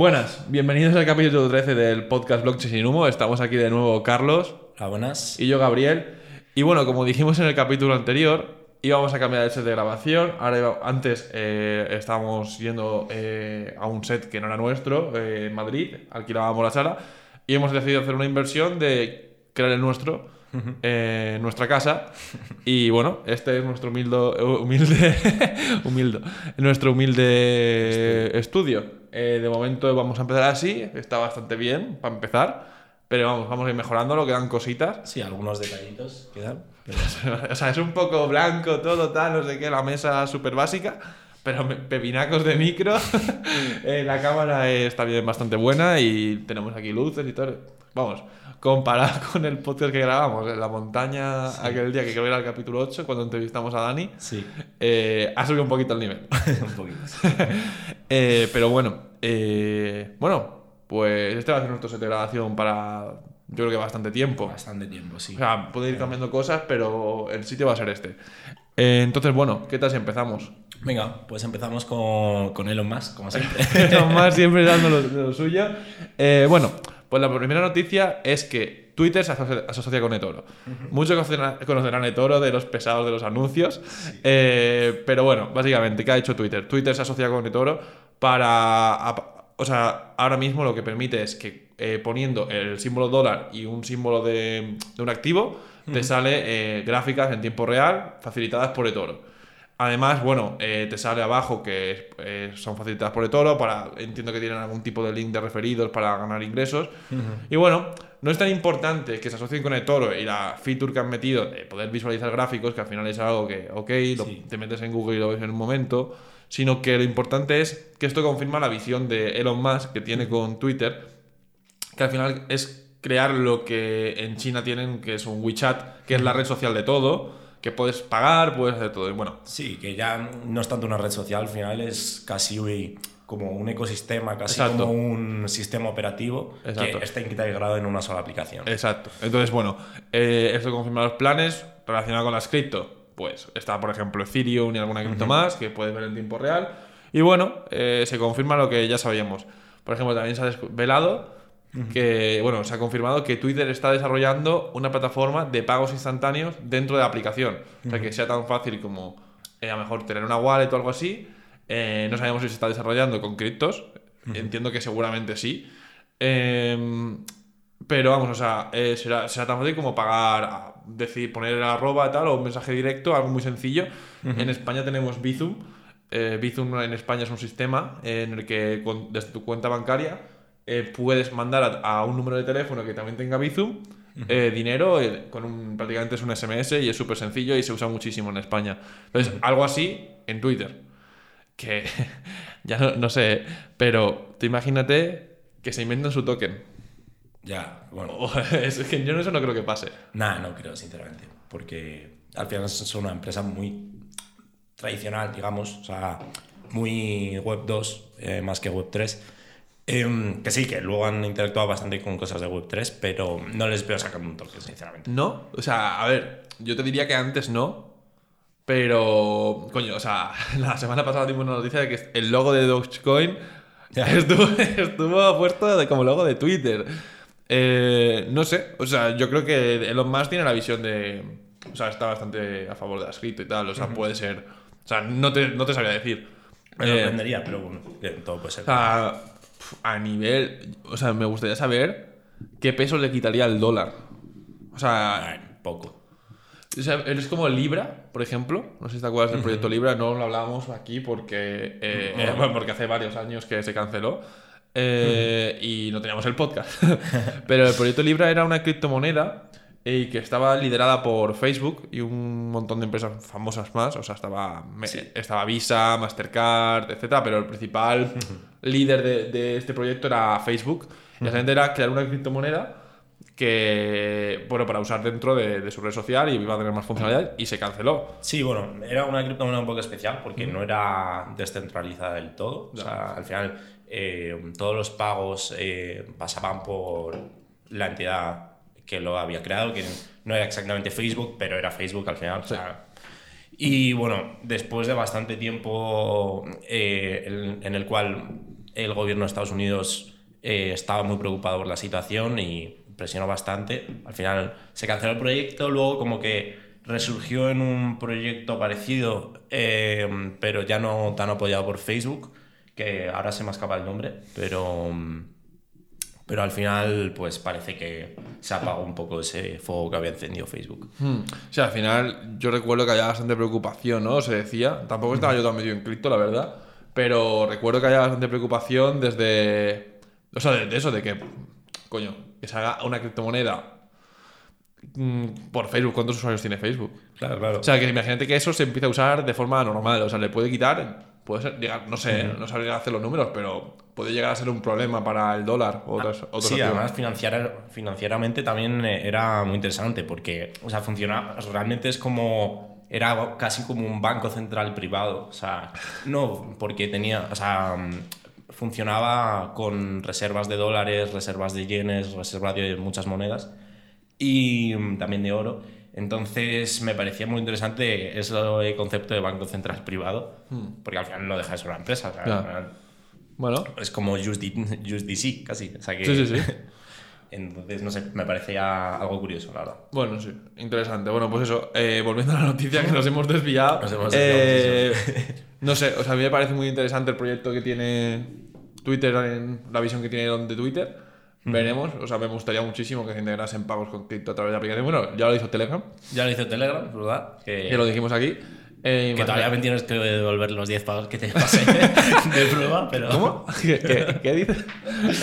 Buenas, bienvenidos al capítulo 13 del podcast Blockchain sin humo. Estamos aquí de nuevo Carlos buenas. y yo Gabriel. Y bueno, como dijimos en el capítulo anterior, íbamos a cambiar el set de grabación. Ahora iba- antes eh, estábamos yendo eh, a un set que no era nuestro eh, en Madrid, alquilábamos la sala y hemos decidido hacer una inversión de crear el nuestro en nuestra casa. Y bueno, este es nuestro humildo, humilde, humildo, nuestro humilde estudio. Eh, de momento vamos a empezar así, está bastante bien para empezar. Pero vamos, vamos a ir mejorándolo, quedan cositas. Sí, algunos detallitos quedan. O sea, es un poco blanco todo, tal, no sé qué, la mesa súper básica, pero pepinacos de micro. Eh, la cámara está bien, bastante buena y tenemos aquí luces y todo. Vamos, comparado con el podcast que grabamos en la montaña aquel día, que creo que era el capítulo 8, cuando entrevistamos a Dani, Sí, eh, ha subido un poquito el nivel. un poquito. Eh, pero bueno, eh, bueno, pues este va a ser nuestro set de grabación para, yo creo que bastante tiempo. Bastante tiempo, sí. O sea, puede ir cambiando cosas, pero el sitio va a ser este. Eh, entonces, bueno, ¿qué tal si empezamos? Venga, pues empezamos con, con Elon Musk, como siempre. Elon Musk siempre dando lo, lo suyo. Eh, bueno, pues la primera noticia es que Twitter se asocia, con eToro. Muchos conocerán, conocerán eToro de los pesados de los anuncios. Eh, pero bueno, básicamente, ¿qué ha hecho Twitter? Twitter se asocia con eToro para... O sea, ahora mismo lo que permite es que eh, poniendo el símbolo dólar y un símbolo de, de un activo, te sale eh, gráficas en tiempo real facilitadas por eToro. Además, bueno, eh, te sale abajo que eh, son facilitadas por eToro, para, entiendo que tienen algún tipo de link de referidos para ganar ingresos. Y bueno, no es tan importante que se asocien con eToro y la feature que han metido de poder visualizar gráficos, que al final es algo que, ok, lo- Sí. te metes en Google y lo ves en un momento, sino que lo importante es que esto confirma la visión de Elon Musk que tiene con Twitter, que al final es crear lo que en China tienen, que es un WeChat, que es la red social de todo, que puedes pagar, puedes hacer todo. Y bueno, Sí, que ya no es tanto una red social, al final es casi uy, como un ecosistema, casi Exacto. como un sistema operativo Exacto. que está integrado en una sola aplicación. Exacto. Entonces, bueno, eh, esto confirma los planes relacionados con las cripto. Pues está, por ejemplo, Ethereum y alguna cripto más que puedes ver en tiempo real. Y bueno, eh, se confirma lo que ya sabíamos. Por ejemplo, también se ha desvelado que, bueno, se ha confirmado que Twitter está desarrollando una plataforma de pagos instantáneos dentro de la aplicación. O sea, que sea tan fácil como eh, a lo mejor tener una wallet o algo así. Eh, no sabemos si se está desarrollando con criptos. Entiendo que seguramente sí. Em, pero vamos, o sea, eh, será, será tan fácil como pagar, a- decir, poner el arroba tal o un mensaje directo, algo muy sencillo. En España tenemos Bizum. Bizum en España es un sistema en el que con- desde tu cuenta bancaria eh, puedes mandar a, a un número de teléfono que también tenga Bizum eh, dinero eh, con un, prácticamente es un SMS y es súper sencillo y se usa muchísimo en España. Entonces, algo así en Twitter. Que ya no, no sé, pero tú imagínate que se inventan su token. Ya, bueno. Es que yo eso no creo que pase. Nada, no creo, sinceramente. Porque al final es una empresa muy tradicional, digamos. O sea, muy Web 2, eh, más que Web 3. Em, que sí, que luego han interactuado bastante con cosas de Web 3, pero no les veo sacando un toque, sinceramente. ¿No? O sea, a ver, yo te diría que antes no. Pero, coño, o sea, la semana pasada dimos una noticia de que el logo de Dogecoin estuvo, estuvo puesto de, como logo de Twitter. Eh, no sé, o sea, yo creo que Elon Musk tiene la visión de. O sea, está bastante a favor de la cripto y tal, o sea, puede ser. O sea, no te, no te sabría decir. Me Eh, sorprendería, pero bueno, todo puede ser. O sea, pf, a nivel. O sea, me gustaría saber qué peso le quitaría al dólar. O sea, poco. o sea, es como Libra, por ejemplo. No sé si te acuerdas del proyecto Libra, no lo hablábamos aquí porque, eh, No. eh, bueno, porque hace varios años que se canceló eh, y no teníamos el podcast. Pero el proyecto Libra era una criptomoneda y que estaba liderada por Facebook y un montón de empresas famosas más. O sea, estaba, estaba Visa, Mastercard, etcétera, pero el principal líder de, de este proyecto era Facebook. Y la gente era crear una criptomoneda que, bueno, para usar dentro de, de su red social y iba a tener más funcionalidad y se canceló. Sí, bueno, era una criptomoneda un poco especial porque no era descentralizada del todo. O sea, al final eh, todos los pagos eh, pasaban por la entidad que lo había creado, que no era exactamente Facebook, pero era Facebook al final. o sea, y bueno, después de bastante tiempo eh, en, en el cual el gobierno de Estados Unidos eh, estaba muy preocupado por la situación y presionó bastante. Al final se canceló el proyecto, luego como que resurgió en un proyecto parecido, eh, pero ya no tan apoyado por Facebook, que ahora se me escapa el nombre, pero, pero al final pues parece que se apagó un poco ese fuego que había encendido Facebook. Hmm. O sea, al final yo recuerdo que había bastante preocupación, ¿no? Se decía. Tampoco estaba yo tan medio en cripto, la verdad. Pero recuerdo que había bastante preocupación desde... O sea, desde eso, de que, coño, que se haga una criptomoneda mm, por Facebook. ¿Cuántos usuarios tiene Facebook? Claro, claro. O sea, que imagínate que eso se empieza a usar de forma normal. O sea, le puede quitar, puede ser, llegar, no sé, no sabría hacer los números, pero puede llegar a ser un problema para el dólar o otras, otros Sí, activos. además financiar, financieramente también eh, era muy interesante porque, o sea, funciona, realmente es como, era casi como un banco central privado, o sea, no, porque tenía, o sea, funcionaba con reservas de dólares, reservas de yenes, reservas de muchas monedas y también de oro. Entonces me parecía muy interesante ese concepto de banco central privado, porque al final no deja de ser una empresa. o sea. Bueno, es como USD, USDC, casi. O sea que, Sí, sí, sí. Entonces, no sé, me parecía algo curioso, la verdad. Bueno, sí, interesante. Bueno, pues eso, eh, volviendo a la noticia que nos hemos desviado. Nos hemos eh, desviado no sé, o sea, a mí me parece muy interesante el proyecto que tiene Twitter, en la visión que tiene de Twitter. Veremos, o sea, me gustaría muchísimo que se integrasen pagos con cripto a través de aplicación. Bueno, ya lo hizo Telegram, Ya lo hizo Telegram, ¿verdad? Que, que lo dijimos aquí. Eh, que todavía me tienes que devolver los 10 pagos que te pasé de prueba, pero... ¿Cómo? ¿Qué, qué, qué dices?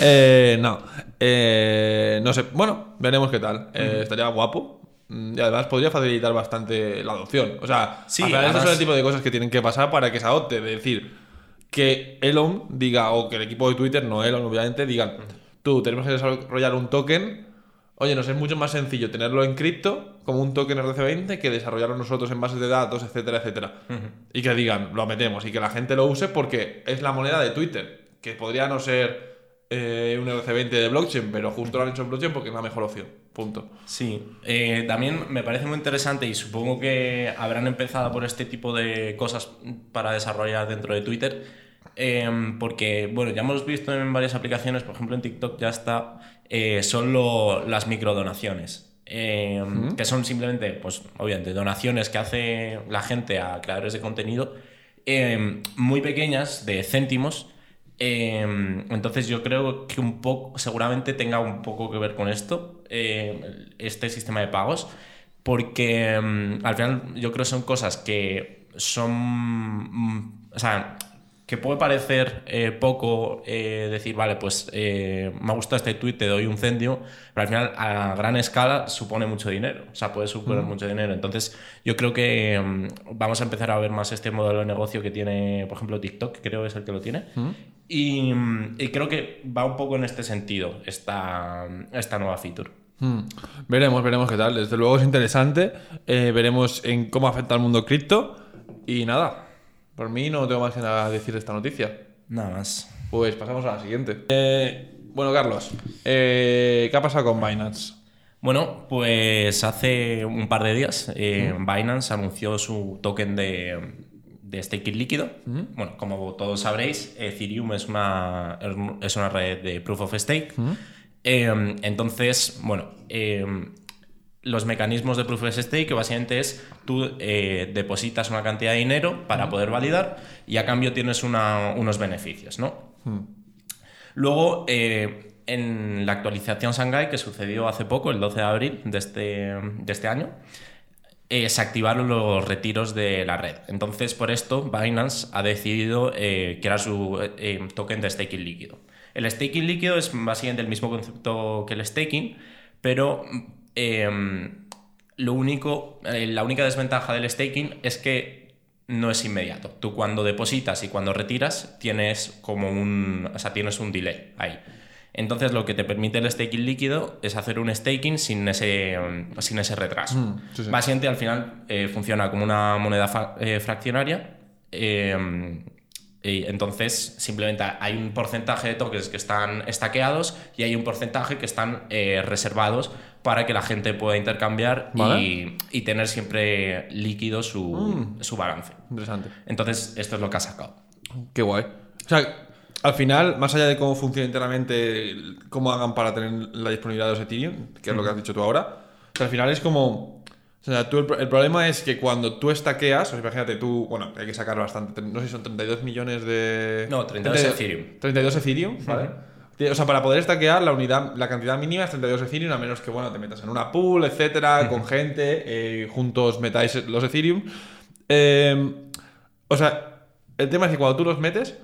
Eh, no. Eh, no sé. Bueno, veremos qué tal. Eh, Estaría guapo. Mm, Y además podría facilitar bastante la adopción. O sea, Sí, estos son además- el tipo de cosas que tienen que pasar para que se adopte. Es decir, que Elon diga, o que el equipo de Twitter, no Elon, obviamente, digan, tú, tenemos que desarrollar un token. Oye, nos es mucho más sencillo tenerlo en cripto, como un token RC20, que desarrollarlo nosotros en bases de datos, etcétera, etcétera. Y que digan, lo metemos y que la gente lo use porque es la moneda de Twitter, que podría no ser eh, un RC20 de blockchain, pero justo lo han hecho en blockchain porque es la mejor opción. Punto. Sí, eh, también me parece muy interesante y supongo que habrán empezado por este tipo de cosas para desarrollar dentro de Twitter, eh, porque, bueno, ya hemos visto en varias aplicaciones, por ejemplo en TikTok ya está, eh, son lo- las microdonaciones. eh, Que son simplemente, pues obviamente, donaciones que hace la gente a creadores de contenido eh, muy pequeñas, de céntimos, eh, entonces yo creo que un poco, seguramente tenga un poco que ver con esto, este sistema de pagos, porque mm, al final yo creo que son cosas que son, mm, o sea, que puede parecer eh, poco eh, decir, vale, pues eh, me ha gustado este tweet, te doy un céntimo, pero al final a gran escala supone mucho dinero, o sea, puede suponer mucho dinero. Entonces yo creo que mm, vamos a empezar a ver más este modelo de negocio que tiene, por ejemplo, TikTok, que creo que es el que lo tiene. Y, mm, y creo que va un poco en este sentido esta, esta nueva feature. Hmm. Veremos, veremos qué tal. Desde luego es interesante. Eh, veremos en cómo afecta al mundo cripto. Y nada, por mí no tengo más que nada decir de esta noticia. Nada más. Pues pasamos a la siguiente. Eh, bueno, Carlos, eh, ¿qué ha pasado con Binance? Bueno, pues hace un par de días eh, Binance anunció su token de, de staking líquido. Bueno, como todos sabréis, Ethereum es una, es una red de proof of stake. Eh, entonces, bueno, eh, los mecanismos de proof of stake que básicamente es tú eh, depositas una cantidad de dinero para poder validar y a cambio tienes una- unos beneficios, ¿no? Luego, eh, en la actualización Shanghai, que sucedió hace poco, el 12 de abril de este, de este año, eh, se activaron los retiros de la red. Entonces, por esto, Binance ha decidido eh, crear su token de staking líquido. El staking líquido es básicamente el mismo concepto que el staking, pero eh, lo único, eh, la única desventaja del staking es que no es inmediato. Tú cuando depositas y cuando retiras tienes como un, o sea, tienes un delay ahí. Entonces lo que te permite el staking líquido es hacer un staking sin ese, mm, sin ese retraso. Mm, sí, sí. Básicamente al final eh, funciona como una moneda fa- eh, fraccionaria. eh, y entonces simplemente hay un porcentaje de tokens que están estaqueados y hay un porcentaje que están reservados para que la gente pueda intercambiar Vale. y, y tener siempre líquido su, su balance. Interesante. Entonces esto es lo que ha sacado. Qué guay. O sea, al final, más allá de cómo funciona internamente, cómo hagan para tener la disponibilidad de los Ethereum, que es lo que has dicho tú ahora, al final es como. O sea, tú el, el problema es que cuando tú estaqueas, o sea, imagínate tú, bueno, hay que sacar bastante, no sé si son 32 millones de. No, 32 Ethereum. 32 Ethereum, ¿vale? O sea, para poder estaquear, la unidad, la cantidad mínima es 32 Ethereum, a menos que, bueno, te metas en una pool, etcétera, con gente, eh, juntos metáis los Ethereum. Eh, o sea, el tema es que cuando tú los metes,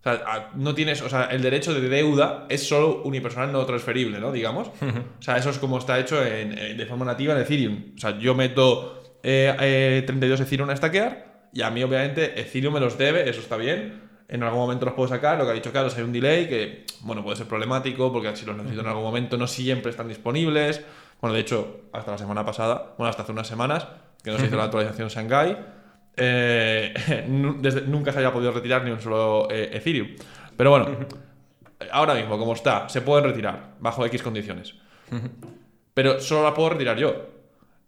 o sea, a- no tienes, o sea, el derecho de deuda es solo unipersonal, no transferible, ¿no? Digamos. O sea, eso es como está hecho en- en- de forma nativa en Ethereum. O sea, yo meto eh, eh, 32 Ethereum a stackear y a mí, obviamente, Ethereum me los debe, eso está bien. En algún momento los puedo sacar, lo que ha dicho Carlos, hay un delay que, bueno, puede ser problemático porque si los necesito en algún momento no siempre están disponibles. Bueno, de hecho, hasta la semana pasada, bueno, hasta hace unas semanas, que no se hizo la actualización Shanghai, eh, desde- nunca se había podido retirar ni un solo eh, Ethereum. Pero bueno, ahora mismo, como está, se pueden retirar bajo X condiciones. Pero solo la puedo retirar yo.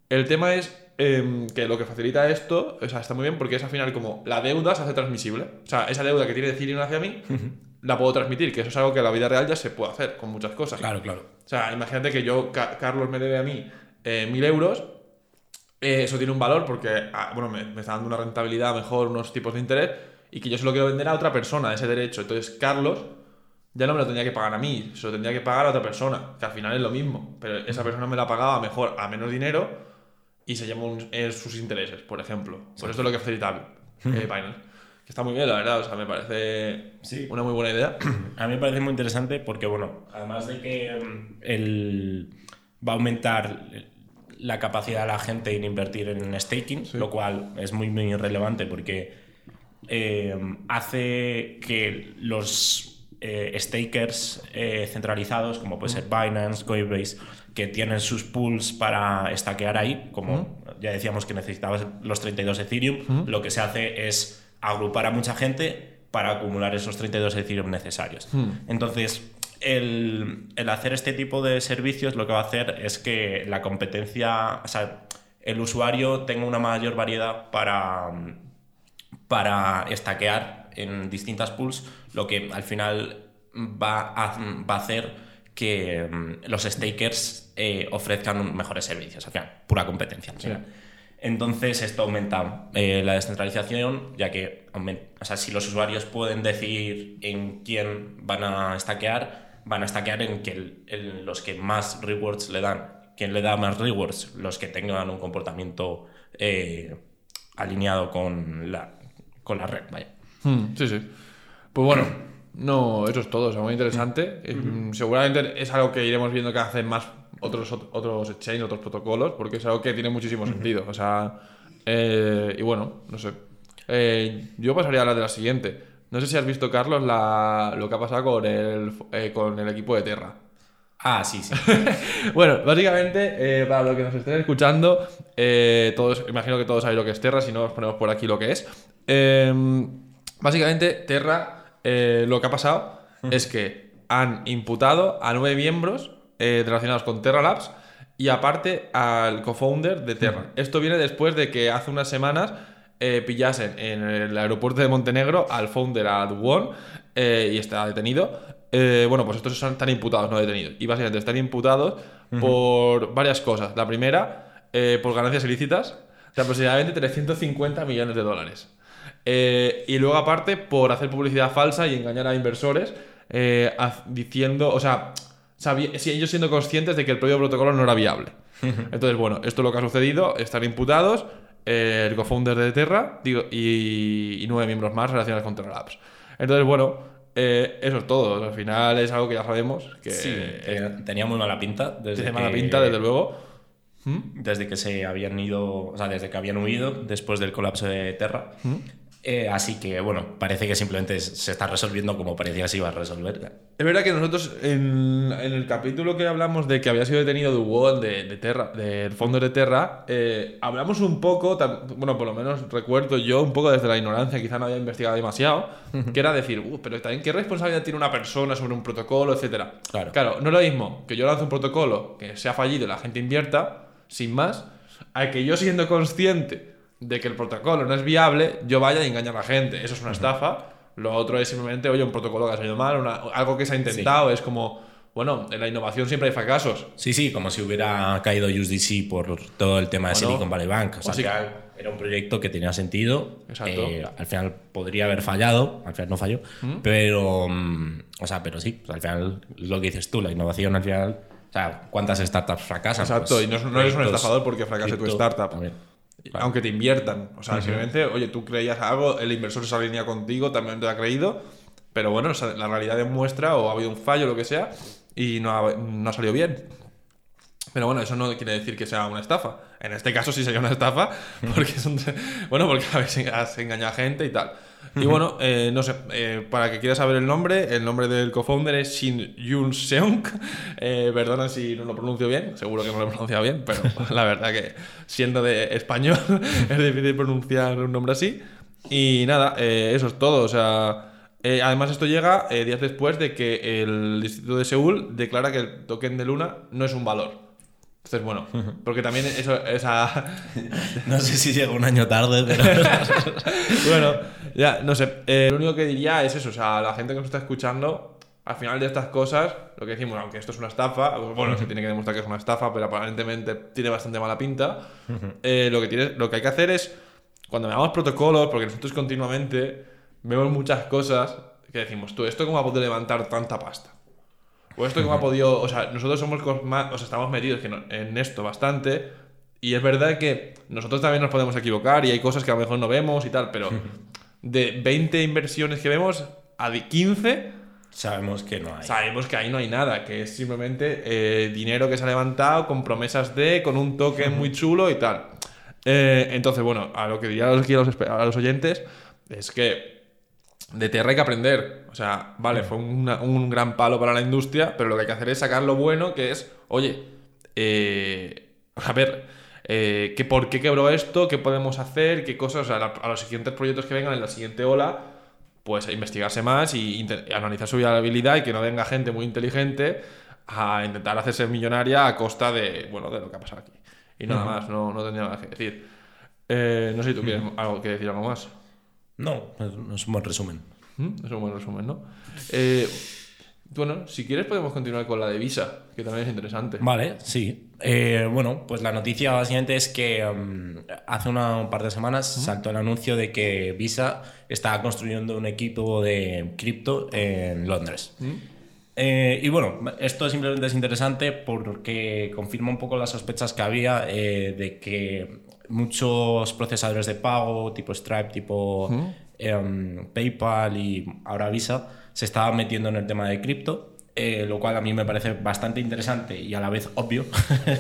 El tema es em, que lo que facilita esto, o sea, está muy bien porque es al final como la deuda se hace transmisible. O sea, esa deuda que tiene Ethereum hacia mí, la puedo transmitir, que eso es algo que en la vida real ya se puede hacer con muchas cosas. Claro, claro. O sea, imagínate que yo, Ca- Carlos me debe a mí eh, mil euros. eh, eso tiene un valor porque, ah, bueno, me, me está dando una rentabilidad mejor, unos tipos de interés, y que yo se lo quiero vender a otra persona, ese derecho. Entonces, Carlos ya no me lo tendría que pagar a mí, se lo tendría que pagar a otra persona, que al final es lo mismo. Pero esa persona me la pagaba mejor a menos dinero y se llama un- eh, sus intereses, por ejemplo. Por eso es lo que facilita eh, Binance. Que está muy bien, la verdad, o sea, me parece Sí. una muy buena idea. A mí me parece muy interesante porque, bueno, además de que mm, el, va a aumentar la capacidad de la gente en invertir en staking, lo cual es muy, muy relevante porque eh, hace que los eh, stakers eh, centralizados, como puede ser Binance, Coinbase, que tienen sus pools para stackear ahí, como ya decíamos que necesitabas los 32 Ethereum, lo que se hace es agrupar a mucha gente para acumular esos 32 Ethereum necesarios. Entonces, el, el hacer este tipo de servicios lo que va a hacer es que la competencia, o sea, el usuario tenga una mayor variedad para, para estaquear en distintas pools, lo que al final va a, va a hacer que mm, los stakers eh, ofrezcan mejores servicios, al final, pura competencia. al final. Entonces esto aumenta eh, la descentralización, ya que o sea, si los usuarios pueden decidir en quién van a stackear, van a stackear en, que el- en los que más rewards le dan. ¿Quién le da más rewards? Los que tengan un comportamiento eh, alineado con la, con la red. Vaya. Hmm, sí, sí. Pues bueno, no, eso es todo, o sea, muy interesante. Eh, Seguramente es algo que iremos viendo que hacen más otros, otros exchanges, otros protocolos, porque es algo que tiene muchísimo sentido. O sea, eh, y bueno, no sé. Eh, yo pasaría a hablar de la siguiente. No sé si has visto, Carlos, la, lo que ha pasado con el, eh, con el equipo de Terra. Ah, sí, sí. Bueno, básicamente, eh, para los que nos estén escuchando, eh, todos, imagino que todos sabéis lo que es Terra, si no os ponemos por aquí lo que es. Eh, básicamente, Terra, eh, lo que ha pasado es que han imputado a nueve miembros eh, relacionados con Terra Labs y aparte al co-founder de Terra. Esto viene después de que hace unas semanas eh, pillasen en el aeropuerto de Montenegro al founder, a Duwon, y está detenido. Bueno, pues estos están imputados, no detenidos. Y básicamente están imputados por varias cosas. La primera, por ganancias ilícitas, de aproximadamente 350 millones de dólares. Eh, y luego, aparte, por hacer publicidad falsa y engañar a inversores, eh, diciendo, o sea, ellos siendo conscientes de que el propio protocolo no era viable. Entonces, bueno, esto es lo que ha sucedido, están imputados eh, el co-founder de Terra digo, y, y nueve miembros más relacionados con Terra Labs. Entonces, bueno, eh, eso es todo. Al final es algo que ya sabemos, que Sí, tenía muy mala pinta. Desde mala pinta, desde luego. Desde que se habían ido, o sea, desde que habían huido después del colapso de Terra. Eh, así que, bueno, parece que simplemente se está resolviendo como parecía que se iba a resolver. Es verdad que nosotros en, en el capítulo que hablamos de que había sido detenido Duwon de, de Terra, del fondo de Terra, eh, hablamos un poco, bueno, por lo menos recuerdo yo un poco desde la ignorancia, quizá no había investigado demasiado, que era decir, "Uh, pero también qué responsabilidad tiene una persona sobre un protocolo, etcétera. Claro. Claro, no es lo mismo que yo lance un protocolo que sea fallido y la gente invierta, sin más, a que yo siendo consciente de que el protocolo no es viable, yo vaya y engañe a la gente. Eso es una estafa. Lo otro es simplemente, oye, un protocolo que ha salido mal, una- algo que se ha intentado. Es como, bueno, en la innovación siempre hay fracasos. Sí, sí, como si hubiera caído USDC por todo el tema de Bueno, Silicon Valley Bank. O sea, o sí. era un proyecto que tenía sentido. Exacto. eh, al final podría haber fallado, al final no falló. Pero, mm, o sea, pero sí, o sea, al final lo que dices tú, la innovación al final. O sea, ¿cuántas startups fracasan? Exacto, Pues, y no, es- no eres un estafador porque fracase tu startup. también. Aunque te inviertan. O sea, simplemente, oye, tú creías algo, el inversor se alinea contigo, también te ha creído. Pero bueno, o sea, la realidad demuestra, o ha habido un fallo, lo que sea, y no ha, no ha salido bien. Pero bueno, eso no quiere decir que sea una estafa. En este caso sí sería una estafa, porque es un- bueno, porque has engañado a gente y tal. Y bueno, eh, no sé, eh, para que quieras saber el nombre, el nombre del co-founder es Shin Yun Seung. Eh, perdona si no lo pronuncio bien, seguro que no lo he pronunciado bien, pero la verdad que siendo de español es difícil pronunciar un nombre así. Y nada, eh, eso es todo. O sea, eh, además esto llega eh, días después de que el Distrito de Seúl declara que el token de Luna no es un valor. Entonces, bueno, porque también eso, esa... No sé si llega un año tarde, pero. bueno, ya, no sé. eh, lo único que diría es eso, o sea, la gente que nos está escuchando, al final de estas cosas, lo que decimos, aunque esto es una estafa, bueno, se tiene que demostrar que es una estafa, pero aparentemente tiene bastante mala pinta, eh, lo, que tiene, lo que hay que hacer es, cuando veamos protocolos, porque nosotros continuamente vemos muchas cosas que decimos, tú, ¿esto cómo ha podido levantar tanta pasta? O esto cómo ha podido, o sea, nosotros somos más, o sea, estamos metidos en esto bastante, y es verdad que nosotros también nos podemos equivocar y hay cosas que a lo mejor no vemos y tal, pero de 20 inversiones que vemos, a de 15 Sabemos que no hay. sabemos que ahí no hay nada, que es simplemente eh, dinero que se ha levantado con promesas de, con un token muy chulo y tal. Eh, entonces, bueno, a lo que diría a los, a los oyentes es que de tierra hay que aprender. O sea, vale, fue una- un gran palo para la industria, pero lo que hay que hacer es sacar lo bueno, que es, oye, eh, a ver, eh, ¿qué, ¿por qué quebró esto? ¿Qué podemos hacer? ¿Qué cosas? O sea, la- a los siguientes proyectos que vengan en la siguiente ola, pues investigarse más y analizar su viabilidad y que no venga gente muy inteligente a intentar hacerse millonaria a costa de, bueno, de lo que ha pasado aquí. Y nada más, no, no tendría nada que decir. Eh, no sé si tú quieres algo, que decir algo más. No, no es un buen resumen. ¿Mm? Es un buen resumen, ¿no? Eh, bueno, si quieres podemos continuar con la de Visa, que también es interesante. Vale, sí. Eh, bueno, pues la noticia básicamente es que mm, hace una- un par de semanas saltó el anuncio de que Visa estaba construyendo un equipo de cripto en Londres. Eh, y bueno, esto simplemente es interesante porque confirma un poco las sospechas que había eh, de que muchos procesadores de pago, tipo Stripe, tipo em, PayPal y ahora Visa, se estaban metiendo en el tema de cripto, eh, lo cual a mí me parece bastante interesante y a la vez obvio,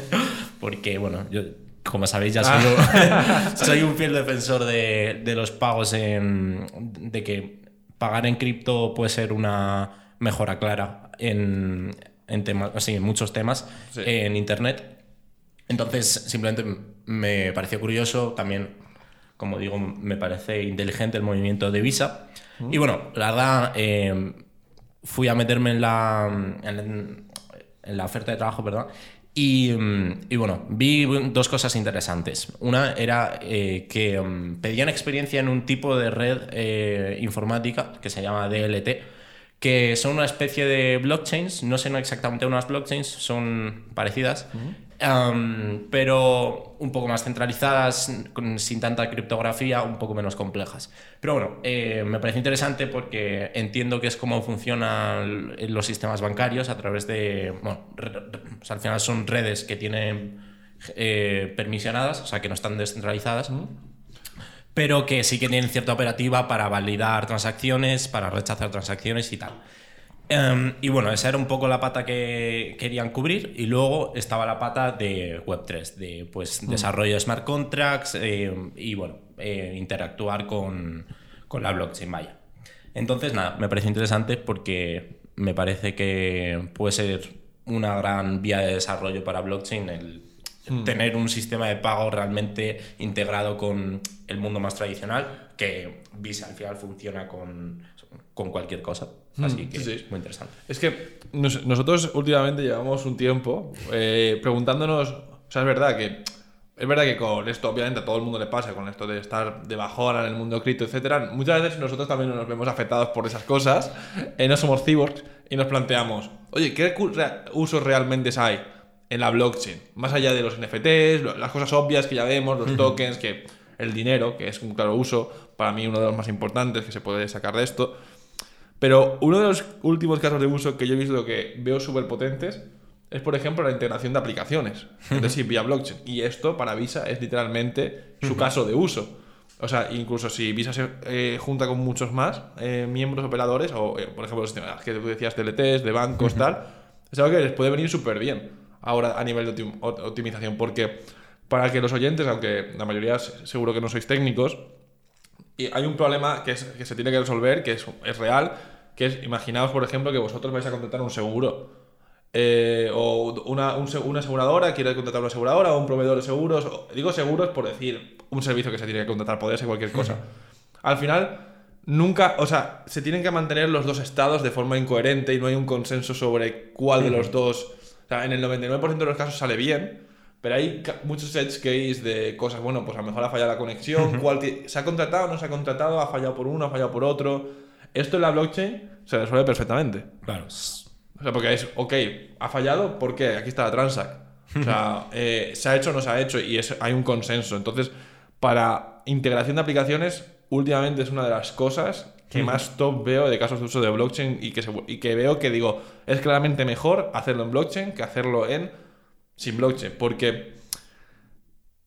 porque bueno, yo como sabéis ya soy, un- soy un fiel defensor de, de los pagos en, de que pagar en cripto puede ser una mejora clara en, en, temas, sí, en muchos temas Sí. en Internet. Entonces, simplemente me pareció curioso, también, como digo, me parece inteligente el movimiento de Visa. Y bueno, la verdad, eh, fui a meterme en la, en, en la oferta de trabajo, ¿verdad? Y, mm, y bueno, vi dos cosas interesantes. Una era eh, que mm, pedían experiencia en un tipo de red eh, informática que se llama DLT, que son una especie de blockchains, no sé no exactamente unas blockchains, son parecidas, um, pero un poco más centralizadas, con- sin tanta criptografía, un poco menos complejas. Pero bueno, eh, me parece interesante porque entiendo que es cómo funcionan los sistemas bancarios a través de, bueno, re- re- o sea, al final son redes que tienen eh, permisionadas, o sea, que no están descentralizadas pero que sí que tienen cierta operativa para validar transacciones, para rechazar transacciones y tal. Em, y bueno, esa era un poco la pata que querían cubrir y luego estaba la pata de Web3, de pues desarrollo de smart contracts em, y bueno, eh, interactuar con, con la blockchain, vaya. Entonces, nada, me parece interesante porque me parece que puede ser una gran vía de desarrollo para blockchain el tener un sistema de pago realmente integrado con el mundo más tradicional, que Visa al final funciona con, con cualquier cosa. Así que sí, es muy interesante. Es que nos- nosotros últimamente llevamos un tiempo eh, preguntándonos, o sea, es verdad que es verdad que con esto, obviamente, a todo el mundo le pasa, con esto de estar de bajona en el mundo cripto, etcétera. Muchas veces nosotros también nos vemos afectados por esas cosas, eh, no somos cyborgs, y nos planteamos, oye, ¿qué usos realmente hay en la blockchain? Más allá de los NFTs, las cosas obvias que ya vemos, los tokens, que el dinero, que es un claro uso, para mí uno de los más importantes que se puede sacar de esto. Pero uno de los últimos casos de uso que yo he visto que veo súper potentes es, por ejemplo, la integración de aplicaciones. Entonces, sí, vía blockchain. Y esto para Visa es literalmente su caso de uso. O sea, incluso si Visa se eh, junta con muchos más eh, miembros operadores, o eh, por ejemplo, los sistemas que tú decías, TLTs, de bancos, tal, es algo que les puede venir súper bien ahora a nivel de optim- op- optimización. Porque para que los oyentes, aunque la mayoría se- seguro que no sois técnicos, y hay un problema que, es- que se tiene que resolver, que es, es real, que es, imaginaos, por ejemplo, que vosotros vais a contratar un seguro. eh, o una, un una aseguradora quiere contratar una aseguradora o un proveedor de seguros. o- digo seguros por decir un servicio que se tiene que contratar, podría ser cualquier cosa. Al final, nunca, o sea, se tienen que mantener los dos estados de forma incoherente y no hay un consenso sobre cuál de los dos. O sea, en el 99% de los casos sale bien, pero hay muchos edge case de cosas, bueno, pues a lo mejor ha fallado la conexión, cuál se ha contratado, no se ha contratado, ha fallado por uno, ha fallado por otro. Esto en la blockchain se resuelve perfectamente. Claro. O sea, porque es, ok, ha fallado, ¿por qué? Aquí está la transact. O sea, eh, se ha hecho o no se ha hecho y es, hay un consenso. Entonces, para integración de aplicaciones, últimamente es una de las cosas que más top veo de casos de uso de blockchain y que, se- y que veo que digo, es claramente mejor hacerlo en blockchain que hacerlo en sin blockchain. Porque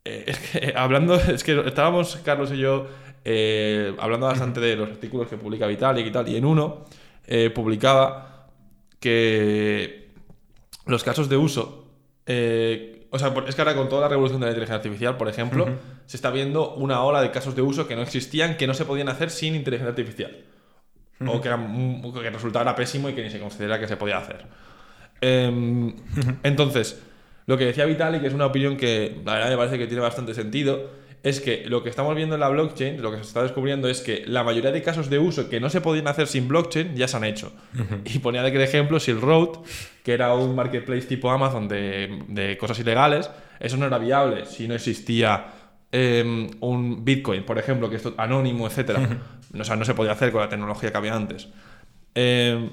eh, es que hablando, es que estábamos Carlos y yo eh, hablando bastante de los artículos que publica Vitalik y tal, y en uno eh, publicaba que los casos de uso, eh, o sea, es que ahora con toda la revolución de la inteligencia artificial, por ejemplo, se está viendo una ola de casos de uso que no existían, que no se podían hacer sin inteligencia artificial. O que, que era pésimo y que ni se considera que se podía hacer. Em, entonces, lo que decía Vitalik, que es una opinión que la verdad me parece que tiene bastante sentido, es que lo que estamos viendo en la blockchain, lo que se está descubriendo es que la mayoría de casos de uso que no se podían hacer sin blockchain ya se han hecho. Y ponía de ejemplo Silk Road, que era un marketplace tipo Amazon de, de cosas ilegales, eso no era viable si no existía em, un Bitcoin, por ejemplo, que es anónimo, etcétera. O sea, no se podía hacer con la tecnología que había antes. Em,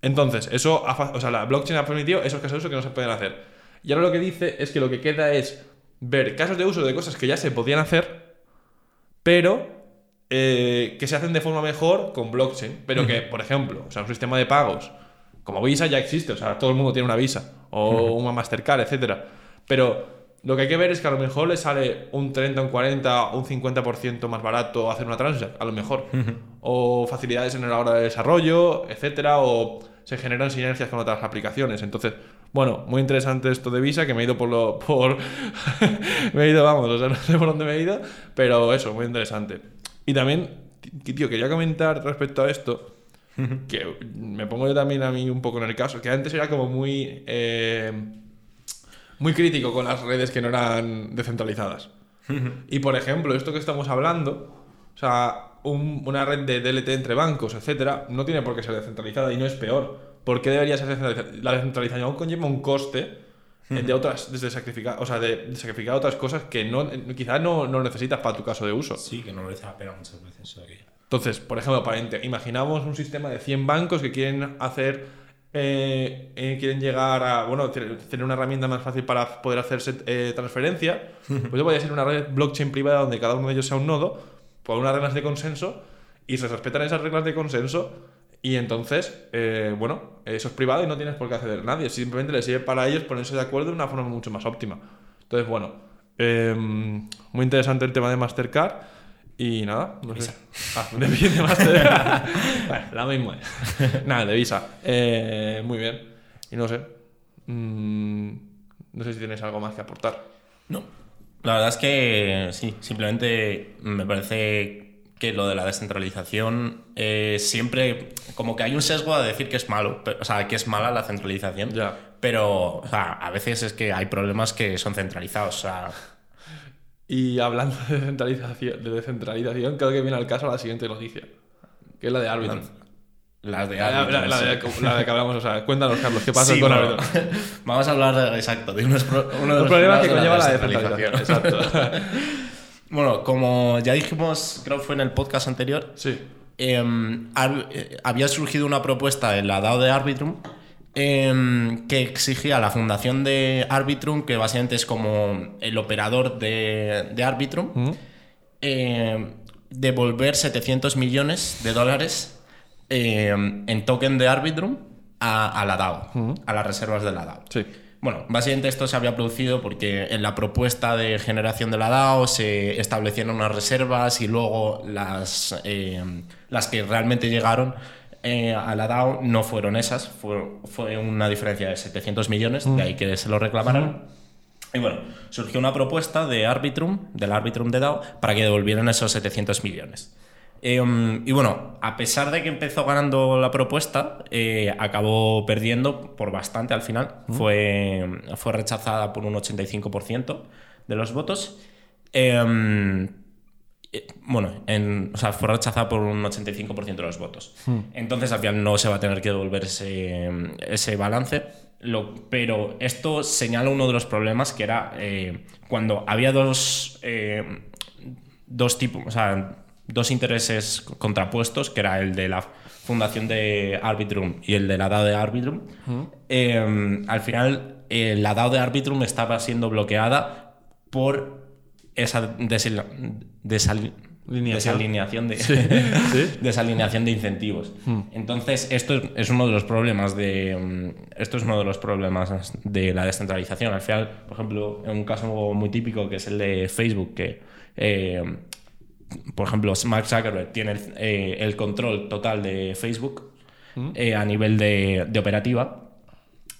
entonces, eso o sea, la blockchain ha permitido esos casos de uso que no se pueden hacer. Y ahora lo que dice es que lo que queda es ver casos de uso de cosas que ya se podían hacer, pero eh, que se hacen de forma mejor con blockchain. Pero que, por ejemplo, o sea, un sistema de pagos como Visa ya existe, o sea, todo el mundo tiene una Visa o una Mastercard, etcétera. Pero lo que hay que ver es que a lo mejor le sale un 30, un 40, un 50% más barato hacer una transact, a lo mejor. O facilidades en la hora de desarrollo, etcétera, o se generan sinergias con otras aplicaciones. Entonces, bueno, muy interesante esto de Visa, que me he ido por lo. por. me he ido, vamos, o sea, no sé por dónde me he ido, pero eso, muy interesante. Y también, tí- tío, quería comentar respecto a esto, que me pongo yo también a mí un poco en el caso, que antes era como muy. eh, muy crítico con las redes que no eran descentralizadas. y por ejemplo, esto que estamos hablando, o sea, un- una red de DLT entre bancos, etcétera, no tiene por qué ser descentralizada y no es peor. ¿Por qué debería ser? La descentralización conlleva un coste eh, de otras, desde sacrificar, o sea, de, sacrificar otras cosas que no, quizás no, no necesitas para tu caso de uso. Sí, que no merece la pena muchas veces. Entonces, por ejemplo, para imaginamos un sistema de 100 bancos que quieren hacer, eh, eh, quieren llegar a, bueno, te- tener una herramienta más fácil para poder hacerse eh, transferencia, pues yo podría ser una red blockchain privada donde cada uno de ellos sea un nodo, por unas reglas de consenso, y se respetan esas reglas de consenso, y entonces, eh, bueno, eso es privado y no tienes por qué acceder a nadie, simplemente les sirve para ellos ponerse de acuerdo de una forma mucho más óptima. Entonces, bueno, eh, muy interesante el tema de Mastercard. Y nada, no sé. Ah, de, de Mastercard. bueno, la misma. nada, de Visa. Eh, muy bien. Y no sé. mm, no sé si tienes algo más que aportar. No. La verdad es que sí, simplemente me parece que lo de la descentralización eh, siempre como que hay un sesgo a decir que es malo, pero- o sea, que es mala la centralización. Pero o sea, a veces es que hay problemas que son centralizados. O sea, Y hablando de descentralización, de descentralización creo que viene al caso la siguiente noticia. Que es la de Arbitrum. Las de La, árbitros. la- la de, la de que hablamos, o sea, cuéntanos, Carlos, ¿qué pasa Sí, con bueno? Vamos a hablar, exacto, de unos pro- uno de Los los problemas que de conlleva la descentralización. Exacto. Bueno, como ya dijimos, creo que fue en el podcast anterior, Sí. em, eh, había surgido una propuesta en la DAO de Arbitrum em, que exigía a la fundación de Arbitrum, que básicamente es como el operador de, de Arbitrum, em, devolver 700 millones de dólares en token de Arbitrum a, a la DAO, a las reservas de la DAO. Sí. Bueno, básicamente esto se había producido porque en la propuesta de generación de la DAO se establecieron unas reservas y luego las, eh, las que realmente llegaron eh, a la DAO no fueron esas, fue, fue una diferencia de 700 millones, de ahí que se lo reclamaron. Y bueno, surgió una propuesta de Arbitrum, del Arbitrum de DAO, para que devolvieran esos 700 millones. Eh, y bueno, a pesar de que empezó ganando la propuesta, eh, acabó perdiendo por bastante al final. Fue, fue rechazada por un 85% de los votos. Eh, eh, bueno, en- o sea, fue rechazada por un 85% de los votos. Entonces, al final no se va a tener que devolver ese, ese balance. Lo- pero esto señala uno de los problemas que era eh, cuando había dos, dos tipos, o sea, dos intereses contrapuestos, que era el de la fundación de Arbitrum y el de la DAO de Arbitrum. Eh, al final, eh, la DAO de Arbitrum estaba siendo bloqueada por esa desalineación de, Sí. desalineación de incentivos. Entonces, esto es, es uno de los problemas de mm, esto es uno de los problemas de la descentralización. Al final, por ejemplo, en un caso muy típico que es el de Facebook, que eh, por ejemplo, Mark Zuckerberg tiene el, eh, el control total de Facebook eh, a nivel de, de operativa,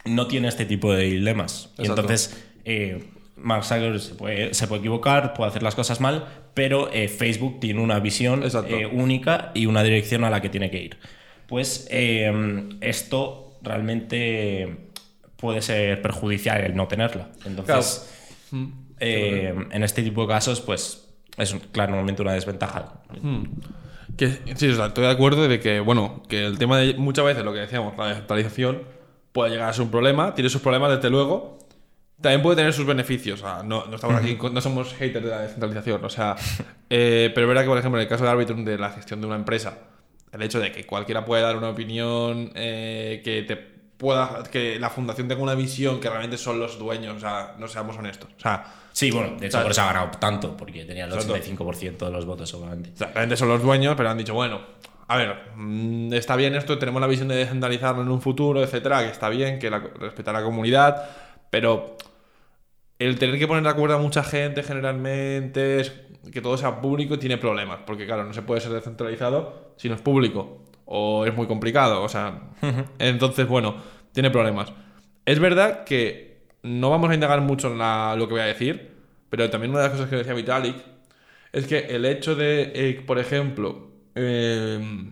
no tiene este tipo de dilemas. Y entonces, eh, Mark Zuckerberg se puede, se puede equivocar, puede hacer las cosas mal, pero Facebook tiene una visión única y una dirección a la que tiene que ir. Pues esto realmente puede ser perjudicial el no tenerla. Entonces, eh, en este tipo de casos, pues es claramente una desventaja. Que, sí, o sea, estoy de acuerdo de que, bueno, que el tema de muchas veces lo que decíamos, la descentralización puede llegar a ser un problema, tiene sus problemas desde luego, también puede tener sus beneficios, o sea, no, no estamos aquí, no somos haters de la descentralización, o sea, eh, pero es verdad que, por ejemplo, en el caso de Arbitrum, de la gestión de una empresa, el hecho de que cualquiera puede dar una opinión, eh, que te pueda, que la fundación tenga una visión que realmente son los dueños, o sea, no seamos honestos, o sea, Sí, bueno, de hecho por eso ha ganado tanto, porque tenía el Exacto. 85% de los votos solamente. O sea, realmente son los dueños, pero han dicho, bueno, a ver, mm, está bien esto, tenemos la visión de descentralizarlo en un futuro, etcétera, que está bien, que la, respetar la comunidad, pero el tener que poner de acuerdo a mucha gente generalmente, es- que todo sea público, tiene problemas, porque claro, no se puede ser descentralizado si no es público, o es muy complicado, o sea, entonces, bueno, tiene problemas. Es verdad que no vamos a indagar mucho en la- lo que voy a decir, pero también una de las cosas que decía Vitalik es que el hecho de, eh, por ejemplo, eh,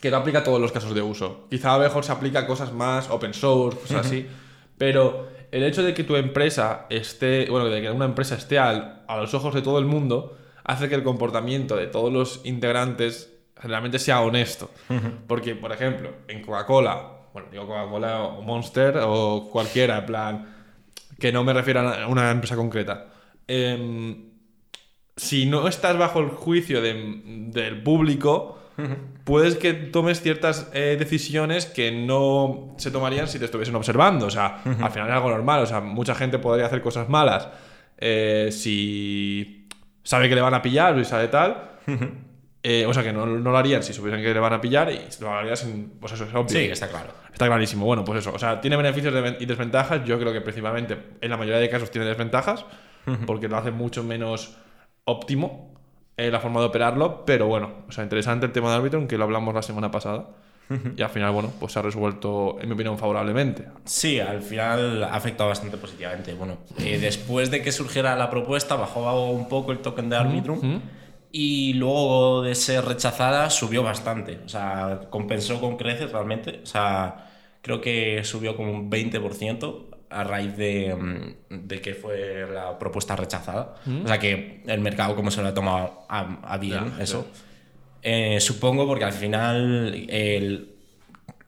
que no aplica a todos los casos de uso. Quizá a lo mejor se aplica a cosas más open source, cosas así. Pero el hecho de que tu empresa esté, bueno, de que una empresa esté al- a los ojos de todo el mundo, hace que el comportamiento de todos los integrantes generalmente sea honesto. Porque, por ejemplo, en Coca-Cola, bueno, digo Coca-Cola o Monster o cualquiera, en plan, que no me refiero a una empresa concreta. Em, si no estás bajo el juicio de- del público, puedes que tomes ciertas eh, decisiones que no se tomarían si te estuviesen observando. O sea, al final es algo normal. O sea, mucha gente podría hacer cosas malas eh, si sabe que le van a pillar y sabe tal. Eh, o sea, que no, no lo harían si supiesen que le van a pillar y lo harían sin. Pues eso es obvio. Sí, está claro. Está clarísimo. Bueno, pues eso. O sea, tiene beneficios de- y desventajas. Yo creo que principalmente en la mayoría de casos tiene desventajas porque lo hace mucho menos óptimo eh, la forma de operarlo. Pero bueno, o sea, interesante el tema de Arbitrum que lo hablamos la semana pasada. y al final, bueno, pues se ha resuelto, en mi opinión, favorablemente. Sí, al final ha afectado bastante positivamente. Bueno, eh, después de que surgiera la propuesta, bajó un poco el token de Arbitrum y luego de ser rechazada subió bastante. O sea, compensó con creces realmente. O sea, creo que subió como un 20% a raíz de, mm, de que fue la propuesta rechazada. O sea, que el mercado como se lo ha tomado a, a bien eso. Eh, supongo porque al final el-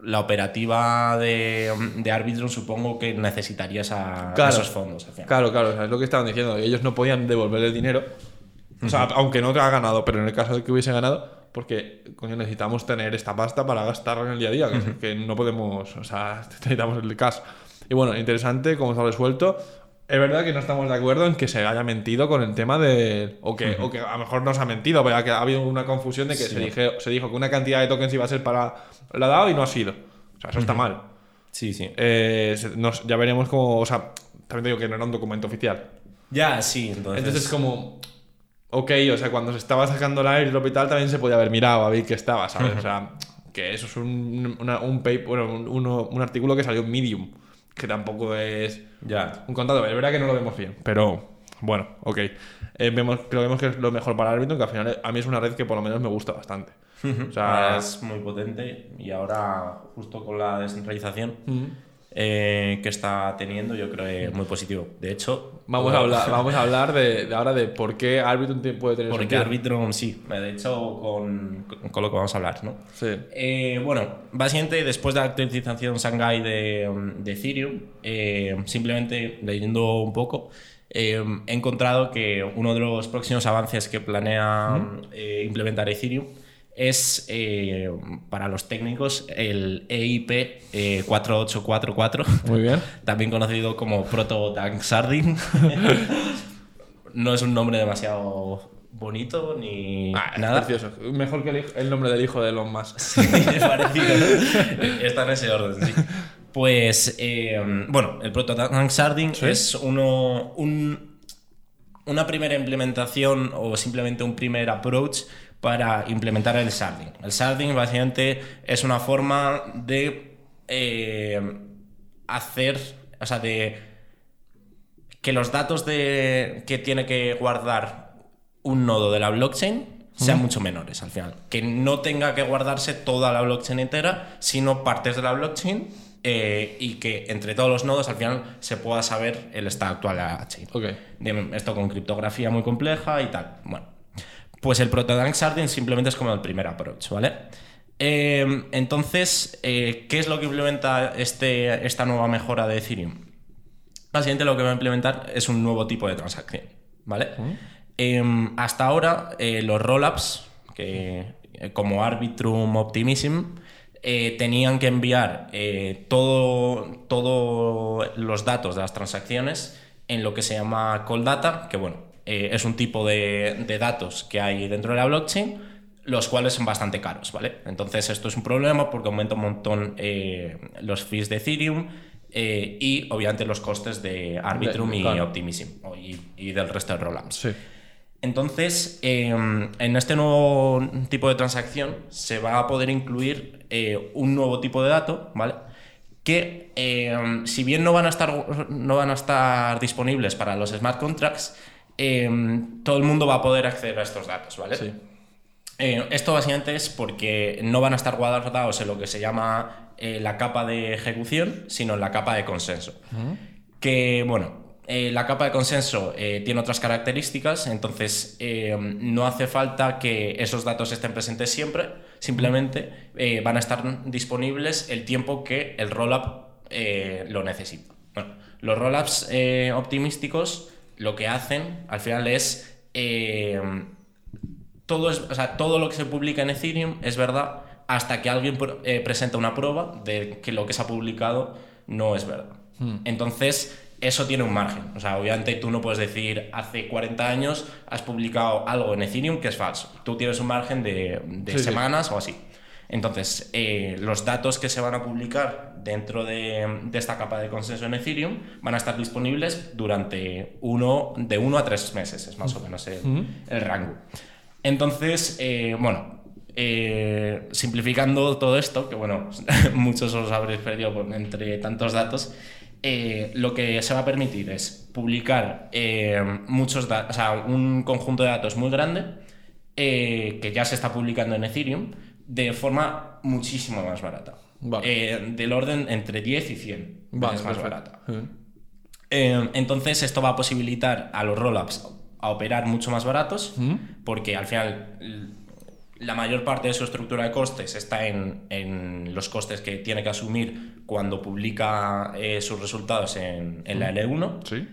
la operativa de, de Arbitrum supongo que necesitaría esa- Claro. esos fondos. al final. Claro, claro, o sea, es lo que estaban diciendo. Ellos no podían devolver el dinero. O sea, aunque no te ha ganado, pero en el caso de que hubiese ganado, porque coño, necesitamos tener esta pasta para gastarla en el día a día, que, que no podemos, o sea, necesitamos el cash. Y bueno, interesante cómo se ha resuelto. Es verdad que no estamos de acuerdo en que se haya mentido con el tema de. O que, o que a lo mejor no se ha mentido, pero que ha habido una confusión de que se, dije, se dijo que una cantidad de tokens iba a ser para la DAO y no ha sido. O sea, eso está mal. Sí, sí. Eh, nos- ya veremos cómo. O sea, también te digo que no era un documento oficial. Ya, sí, entonces. Entonces es como. Ok, o sea, cuando se estaba sacando la airdrop y tal, también se podía haber mirado a ver qué estaba, ¿sabes? O sea, que eso es un, una- un paper, bueno, un, uno- un artículo que salió en Medium, que tampoco es Ya. un contado. Es verdad que no lo vemos bien, pero bueno, ok. Eh, vemos, creo que vemos que es lo mejor para Arbitrum, que al final a mí es una red que por lo menos me gusta bastante. O sea, es muy potente y ahora, justo con la descentralización eh, que está teniendo, yo creo que es muy positivo. De hecho, vamos a hablar, vamos a hablar de, de ahora de por qué Arbitrum puede tener Porque. Arbitrum, sí, de hecho, con, con lo que vamos a hablar, ¿no? Sí. Eh, bueno, básicamente después de la actualización Shanghai de, de Ethereum, eh, simplemente leyendo un poco, eh, he encontrado que uno de los próximos avances que planea eh, implementar Ethereum es eh, para los técnicos el EIP eh, 4844, Muy bien. también conocido como Proto Tank Sardine. no es un nombre demasiado bonito ni Ah, es nada. precioso. Mejor que el, hijo- el nombre del hijo de Elon Musk. Sí, es parecido. Está en ese orden, sí. Pues, eh, bueno, el Prototank Sharding es uno, un- una primera implementación o simplemente un primer approach para implementar el sharding. El sharding básicamente es una forma de eh, hacer, o sea, de que los datos de, que tiene que guardar un nodo de la blockchain sean mucho menores al final. Que no tenga que guardarse toda la blockchain entera, sino partes de la blockchain eh, y que entre todos los nodos al final se pueda saber el estado actual de la chain. Ok. De- Esto con criptografía muy compleja y tal. Bueno, pues el Prototank Sharding simplemente es como el primer approach, ¿vale? Eh, entonces, eh, ¿qué es lo que implementa este, esta nueva mejora de Ethereum? Básicamente lo que va a implementar es un nuevo tipo de transacción, ¿vale? Em, hasta ahora, eh, los rollups, que eh, como Arbitrum, Optimism, eh, tenían que enviar eh, todo, todos los datos de las transacciones en lo que se llama Cold Data, que bueno, eh, es un tipo de, de datos que hay dentro de la blockchain, los cuales son bastante caros, ¿vale? Entonces esto es un problema porque aumenta un montón eh, los fees de Ethereum eh, y obviamente los costes de Arbitrum De- y claro. Optimism y, y del resto de rollups. Sí. Entonces, eh, en este nuevo tipo de transacción se va a poder incluir un nuevo tipo de dato, ¿vale? Que eh, si bien no van, a estar, no van a estar disponibles para los smart contracts, eh, todo el mundo va a poder acceder a estos datos, ¿vale? Sí. Eh, esto básicamente es porque no van a estar guardados en lo que se llama eh, la capa de ejecución, sino en la capa de consenso. Que, bueno, eh, la capa de consenso tiene otras características, entonces no hace falta que esos datos estén presentes siempre, simplemente van a estar disponibles el tiempo que el rollup lo necesita. Bueno, los rollups optimísticos lo que hacen al final es eh, todo, es, o sea, todo lo que se publica en Ethereum es verdad hasta que alguien eh, presenta una prueba de que lo que se ha publicado no es verdad. Entonces, eso tiene un margen. O sea, obviamente tú no puedes decir hace 40 años has publicado algo en Ethereum que es falso. Tú tienes un margen de, de Sí, sí. semanas o así. Entonces, eh, los datos que se van a publicar dentro de, de esta capa de consenso en Ethereum van a estar disponibles durante uno, de uno a tres meses, es más o menos el, el rango. Entonces, eh, bueno, eh, simplificando todo esto, que bueno, muchos os habréis perdido por- entre tantos datos, eh, lo que se va a permitir es publicar eh, muchos datos, o sea, un conjunto de datos muy grande eh, que ya se está publicando en Ethereum de forma muchísimo más barata. Vale. Eh, del orden entre 10 y 100 Vale, veces más barata. Eh, entonces esto va a posibilitar a los rollups a operar mucho más baratos porque al final la mayor parte de su estructura de costes está en, en los costes que tiene que asumir cuando publica eh, sus resultados en, en la L1. Sí.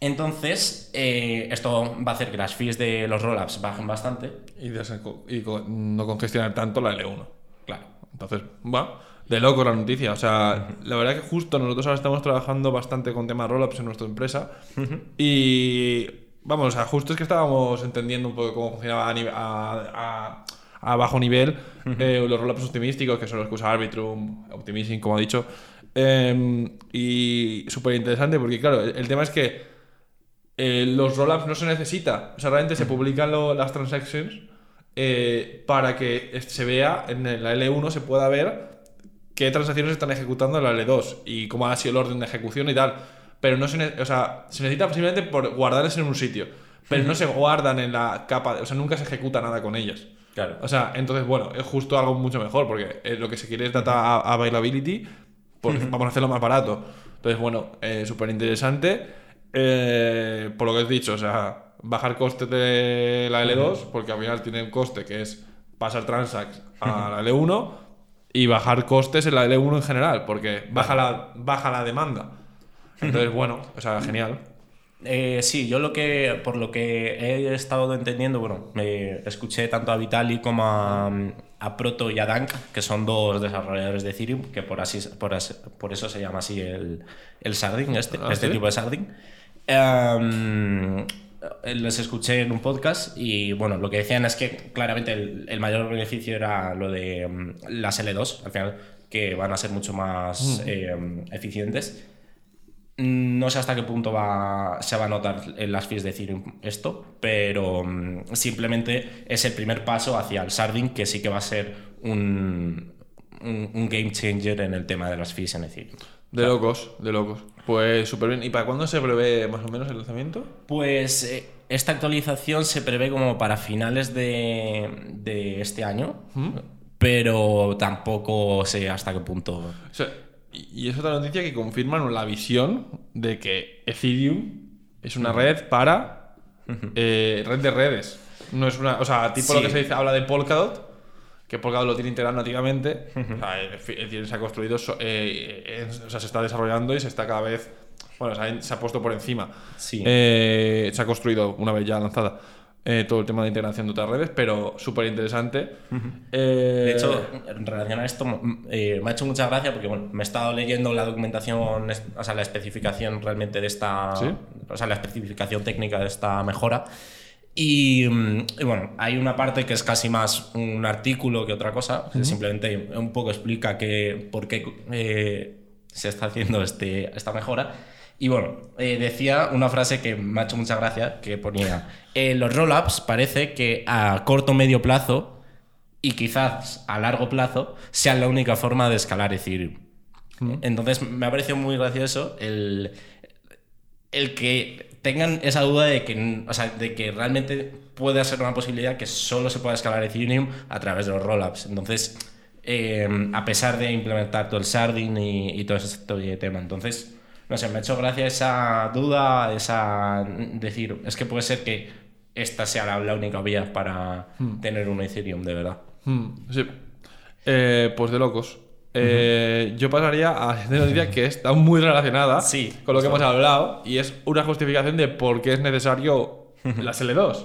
Entonces, esto va a hacer que las fees de los rollups bajen bastante. Y, no congestionar tanto la L1. Claro. Entonces, va. De loco la noticia. O sea, la verdad que justo nosotros ahora estamos trabajando bastante con temas rollups en nuestra empresa. Y vamos, o sea, justo es que estábamos entendiendo un poco cómo funcionaba a, nive- a- a- a bajo nivel eh, los rollups optimísticos, que son los que usa Arbitrum, Optimism, como ha dicho. Eh, y súper interesante porque, claro, el, el tema es que eh, los rollups no se necesita. O sea, realmente se publican lo- las transactions eh, para que se vea en la L1, se pueda ver qué transacciones están ejecutando en la L2 y cómo ha sido el orden de ejecución y tal. Pero no se, o sea, se necesita simplemente por guardarlas en un sitio. Pero no se guardan en la capa, o sea, nunca se ejecuta nada con ellas. Claro. O sea, entonces, bueno, es justo algo mucho mejor, porque eh, lo que se quiere es data availability, pues vamos a hacerlo más barato. Entonces, bueno, eh, súper interesante. Eh, por lo que has dicho, o sea, bajar costes de la L2, porque al final tiene un coste que es pasar transacts a la L1 y bajar costes en la L1 en general, porque baja la, baja la demanda. Entonces, bueno, o sea, genial. Eh, sí, yo lo que, por lo que he estado entendiendo, bueno, me escuché tanto a Vitali como a, a Proto y a Dank, que son dos desarrolladores de Ethereum, que por, así, por, eso se llama así el, el Sarding, este, Ah, este ¿sí? tipo de Sarding. Em, les escuché en un podcast y bueno, lo que decían es que claramente el, el mayor beneficio era lo de mm, las L2, al final, que van a ser mucho más em, eficientes. No sé hasta qué punto va, se va a notar en las fees de Ethereum esto, pero mm, simplemente es el primer paso hacia el Sarding, que sí que va a ser un, un, un game changer en el tema de las fees en Ethereum. De locos, de locos. Pues súper bien. ¿Y para cuándo se prevé más o menos el lanzamiento? Pues eh, esta actualización se prevé como para finales de, de este año, pero tampoco sé hasta qué punto. O sea, y es otra noticia que confirman la visión de que Ethereum es una red para eh, red de redes. No es una, o sea, tipo lo que se dice, habla de Polkadot, que Polkadot lo tiene integrado nativamente. O sea, Ethi- Ethereum se ha construido, eh, o sea, se está desarrollando y se está cada vez, bueno, se ha, se ha puesto por encima. Sí. Eh, se ha construido una vez ya lanzada. eh, todo el tema de integración de otras redes, pero súper interesante. Eh, De hecho, en relación a esto, eh, me ha hecho mucha gracia porque bueno, me he estado leyendo la documentación, o sea, la especificación realmente de esta. ¿Sí? O sea, la especificación técnica de esta mejora. Y, mm, y bueno, hay una parte que es casi más un artículo que otra cosa, que simplemente un poco explica que, por qué eh, se está haciendo este, esta mejora. Y bueno, eh, decía una frase que me ha hecho mucha gracia, que ponía, eh, los rollups parece que a corto o medio plazo y quizás a largo plazo sean la única forma de escalar Ethereum. Entonces me ha parecido muy gracioso el, el que tengan esa duda de que, o sea, de que realmente puede ser una posibilidad que solo se pueda escalar Ethereum a través de los rollups. Entonces, eh, a pesar de implementar todo el sharding y, y todo este tema. Entonces, no sé, me ha hecho gracia esa duda, esa decir, es que puede ser que esta sea la, la única vía para tener un Ethereum de verdad. Hmm, sí. Eh, pues de locos. Eh, Yo pasaría a la noticia que está muy relacionada Sí, con lo que hemos hablado y es una justificación de por qué es necesario las L2.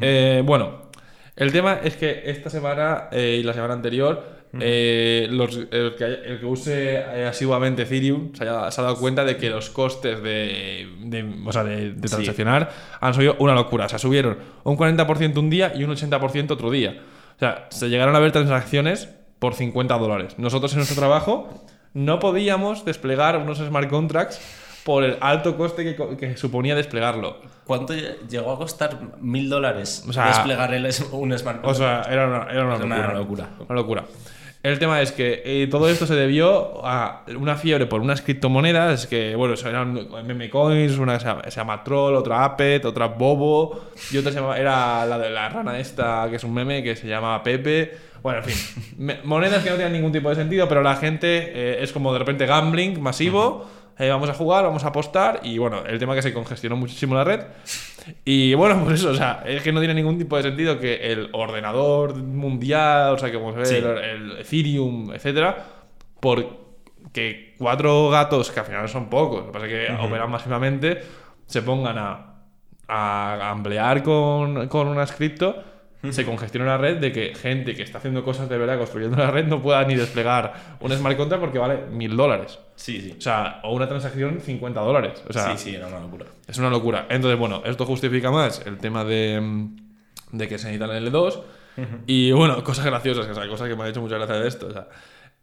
Eh, bueno, el tema es que esta semana eh, y la semana anterior los- el, que, haya- el que use asiduamente Ethereum se, haya- se ha dado cuenta de que los costes de, de- o sea, de, de Sí. transaccionar han subido una locura. O sea, subieron un 40% un día y un 80% otro día. O sea, se llegaron a ver transacciones por 50 dólares. Nosotros en nuestro trabajo no podíamos desplegar unos smart contracts por el alto coste que, suponía desplegarlo. ¿Cuánto llegó a costar mil dólares O sea, desplegar el, un smart O sea, era una, era una Es locura. una locura. Una locura. El tema es que eh, todo esto se debió a una fiebre por unas criptomonedas que, bueno, eran meme coins, una se llama, se llama Troll, otra Apet, otra Bobo, y otra se llama, era la de la rana esta, que es un meme, que se llama Pepe. Bueno, en fin, monedas que no tienen ningún tipo de sentido, pero la gente eh, es como de repente gambling masivo. Eh, vamos a jugar, vamos a apostar. Y bueno, el tema que se congestionó muchísimo la red. Y bueno, pues eso, o sea, es que no tiene ningún tipo de sentido que el ordenador mundial, o sea, que vamos a ver, Sí. el, el Ethereum, etcétera, porque cuatro gatos, que al final son pocos, lo que pasa es que operan masivamente, se pongan a, a gamblear con, con unas cripto, se congestiona la red de que gente que está haciendo cosas de verdad construyendo la red no pueda ni desplegar un smart contract porque vale mil dólares. Sí, sí. O sea, o una transacción 50 dólares. O sea, sí, sí, era una locura. es una locura. Entonces, bueno, esto justifica más el tema de, de que se necesitan L2. Y bueno, cosas graciosas, o sea, cosas que me han hecho mucha gracia de esto. O sea,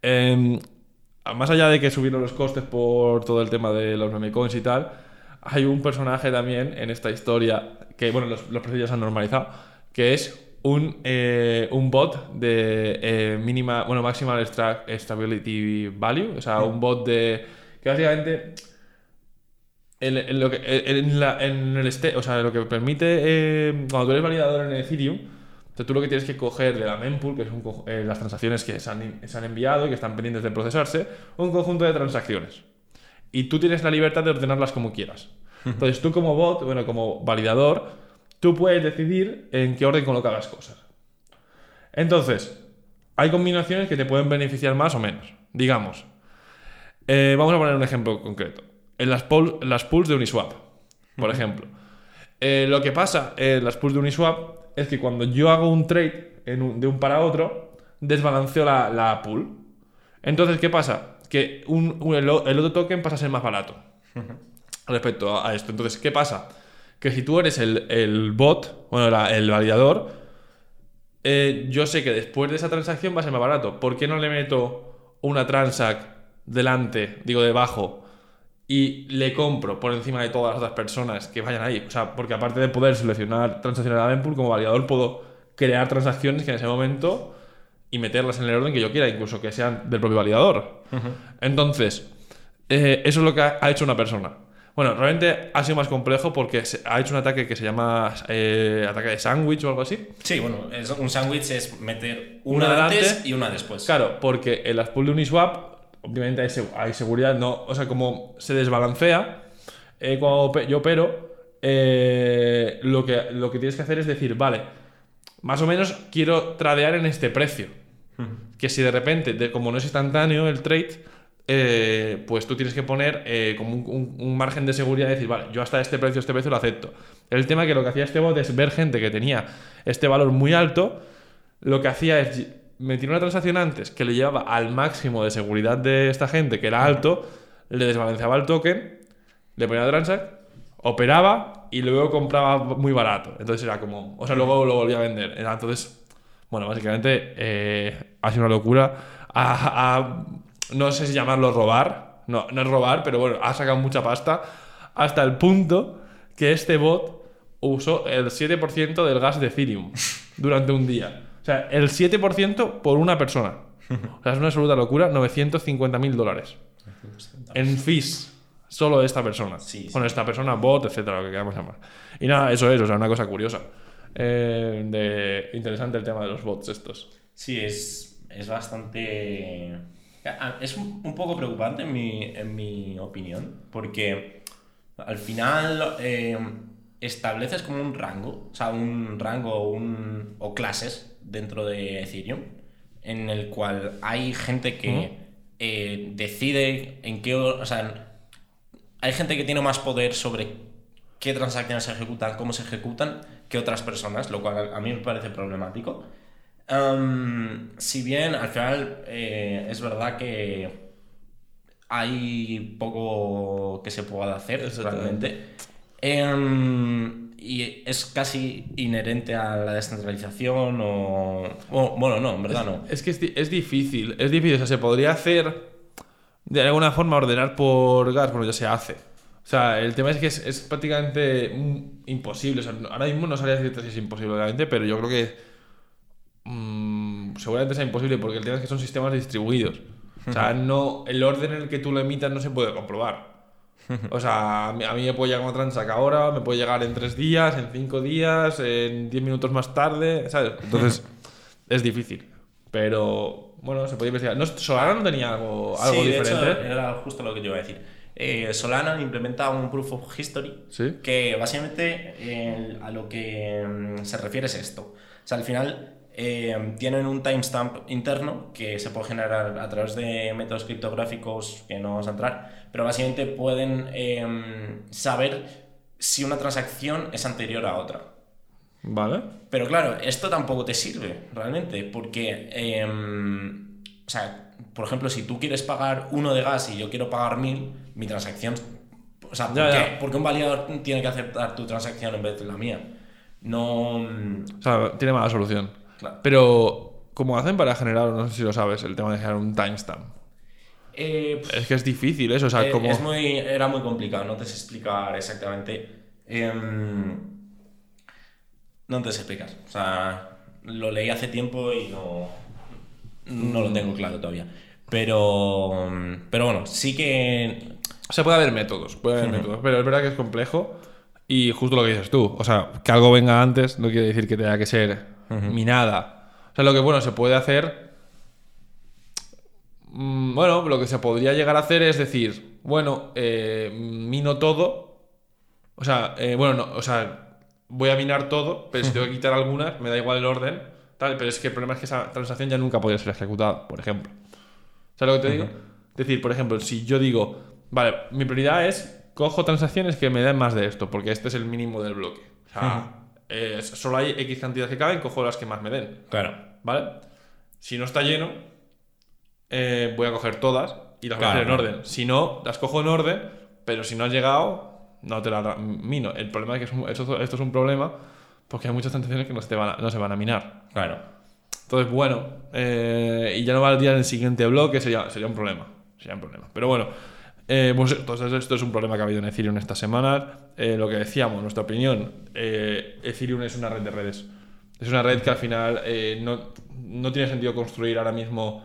em, más allá de que subieron los costes por todo el tema de los memecoins y tal, hay un personaje también en esta historia que, bueno, los, los precios ya se han normalizado, que es un, eh, un bot de eh, mínima, bueno, maximal stability value, o sea, un bot de que básicamente en, en lo que, en, la- en el este, o sea, lo que permite eh, cuando tú eres validador en Ethereum, o sea, tú lo que tienes que coger de la mempool, que son eh, las transacciones que se han, se han enviado y que están pendientes de procesarse, un conjunto de transacciones. Y tú tienes la libertad de ordenarlas como quieras. Entonces tú como bot, bueno, como validador, tú puedes decidir en qué orden colocar las cosas. Entonces, hay combinaciones que te pueden beneficiar más o menos. Digamos, eh, vamos a poner un ejemplo concreto. En las, pool- las pools de Uniswap, por ejemplo. Eh, lo que pasa en las pools de Uniswap es que cuando yo hago un trade en un- de un para otro, desbalanceo la, la pool. Entonces, ¿qué pasa? Que un- un- el, otro token pasa a ser más barato respecto a, a esto. Entonces, ¿qué pasa? Que si tú eres el, el bot, bueno, la- el validador, eh, yo sé que después de esa transacción va a ser más barato. ¿Por qué no le meto una transac delante, digo debajo, y le compro por encima de todas las otras personas que vayan ahí? O sea, porque aparte de poder seleccionar transacciones de la mempool, como validador puedo crear transacciones que en ese momento y meterlas en el orden que yo quiera, incluso que sean del propio validador. Entonces, eh, eso es lo que ha hecho una persona. Bueno, realmente ha sido más complejo porque ha hecho un ataque que se llama eh, ataque de sándwich o algo así. Sí, bueno, es- un sándwich es meter Una una, delante. antes y una después. Claro, porque en las pools de Uniswap, obviamente hay, seg- hay seguridad, no, o sea, como se desbalancea, eh, cuando yo opero, eh, lo, que, lo que tienes que hacer es decir, vale, más o menos quiero tradear en este precio. Que si de repente, de- como no es instantáneo el trade, eh, pues tú tienes que poner eh, como un, margen de seguridad y decir, vale, yo hasta este precio, este precio lo acepto. El tema que lo que hacía este bot es ver gente que tenía este valor muy alto, lo que hacía es meter una transacción antes que le llevaba al máximo de seguridad de esta gente, que era alto, le desbalanceaba el token, le ponía transact, operaba y luego compraba muy barato. Entonces era como, o sea, luego lo volvía a vender. Entonces, bueno, básicamente eh, ha sido una locura. No sé si llamarlo robar, no, no es robar, pero bueno, ha sacado mucha pasta hasta el punto que este bot usó el 7% del gas de Ethereum durante un día. O sea, el 7% por una persona. O sea, es una absoluta locura, 950 mil dólares. En fees, solo de esta persona. Sí, sí. Bueno, esta persona, bot, etcétera, lo que queramos llamar. Y nada, eso es, o sea, una cosa curiosa. Eh, de, interesante el tema de los bots estos. Sí, es, es bastante... a- Es un poco preocupante en mi, en mi opinión, porque al final eh, estableces como un rango, o sea, un rango un, o clases dentro de Ethereum, en el cual hay gente que eh, decide en qué... O sea, hay gente que tiene más poder sobre qué transacciones se ejecutan, cómo se ejecutan, que otras personas, lo cual a mí me parece problemático. Si bien al final eh, es verdad que hay poco que se pueda hacer realmente. Em, y es casi inherente a la descentralización o... o- Bueno, no, en verdad no. Es que es, di- es difícil, es difícil. O sea, se podría hacer de alguna forma ordenar por gas, bueno, ya se hace. O sea, el tema es que es, es prácticamente mm, imposible. O sea, no- ahora mismo no sabría decirte si es imposible, obviamente, pero yo creo que seguramente sea imposible porque el tema es que son sistemas distribuidos. O sea, no, el orden en el que tú lo emitas no se puede comprobar. O sea, a mí, a mí me puede llegar una transac ahora, me puede llegar en tres días, en cinco días, en diez minutos más tarde, ¿sabes? Entonces, es difícil. Pero, bueno, se puede investigar. ¿No, ¿Solana no tenía algo, algo sí, de diferente? hecho, era justo lo que yo iba a decir. eh, Solana implementa un Proof of History Sí. que básicamente eh, a lo que mm, se refiere es esto. O sea, al final eh, tienen un timestamp interno que se puede generar a través de métodos criptográficos que no vamos a entrar, pero básicamente pueden eh, saber si una transacción es anterior a otra. ¿Vale? Pero claro, esto tampoco te sirve realmente, porque, eh, o sea, por ejemplo, si tú quieres pagar uno de gas y yo quiero pagar mil, mi transacción, o sea, ¿por, Ya, qué, ya. por qué un validador tiene que aceptar tu transacción en vez de la mía? No, O sea, tiene mala solución. Claro. Pero, ¿cómo hacen para generar, no sé si lo sabes, el tema de generar un timestamp? eh, Es que es difícil eso, o sea, eh, como... es muy, era muy complicado, no te sé explicar exactamente. em, no te sé explicar, o sea, lo leí hace tiempo y no, no lo tengo claro todavía. Pero, pero bueno, sí que O sea, puede haber métodos, puede haber métodos, pero es verdad que es complejo y justo lo que dices tú, o sea, que algo venga antes no quiere decir que tenga que ser minada. O sea, lo que bueno se puede hacer, mm, bueno, lo que se podría llegar a hacer es decir, bueno, eh, mino todo, o sea, eh, bueno, no, o sea, voy a minar todo, pero si tengo que quitar algunas, me da igual el orden, tal, pero es que el problema es que esa transacción ya nunca podría ser ejecutada, por ejemplo. ¿Sabes lo que te digo? Es decir, por ejemplo, si yo digo, vale, mi prioridad es cojo transacciones que me den más de esto, porque este es el mínimo del bloque. O sea, eh, solo hay X cantidades que caben, cojo las que más me den. Claro. ¿Vale? Si no está lleno, eh, voy a coger todas y las voy a hacer en orden. Si no, las cojo en orden, pero si no has llegado, no te las mino. El problema es que es un- esto, esto es un problema porque hay muchas transacciones que no se, van a, no se van a minar. Claro. Entonces, bueno, eh, y ya no valdría en el siguiente bloque, sería, sería un problema. Sería un problema. Pero bueno, eh, pues entonces esto es un problema que ha habido en Ethereum estas semanas. Eh, lo que decíamos, nuestra opinión, eh, Ethereum es una red de redes. Es una red que al final eh, no, no tiene sentido construir ahora mismo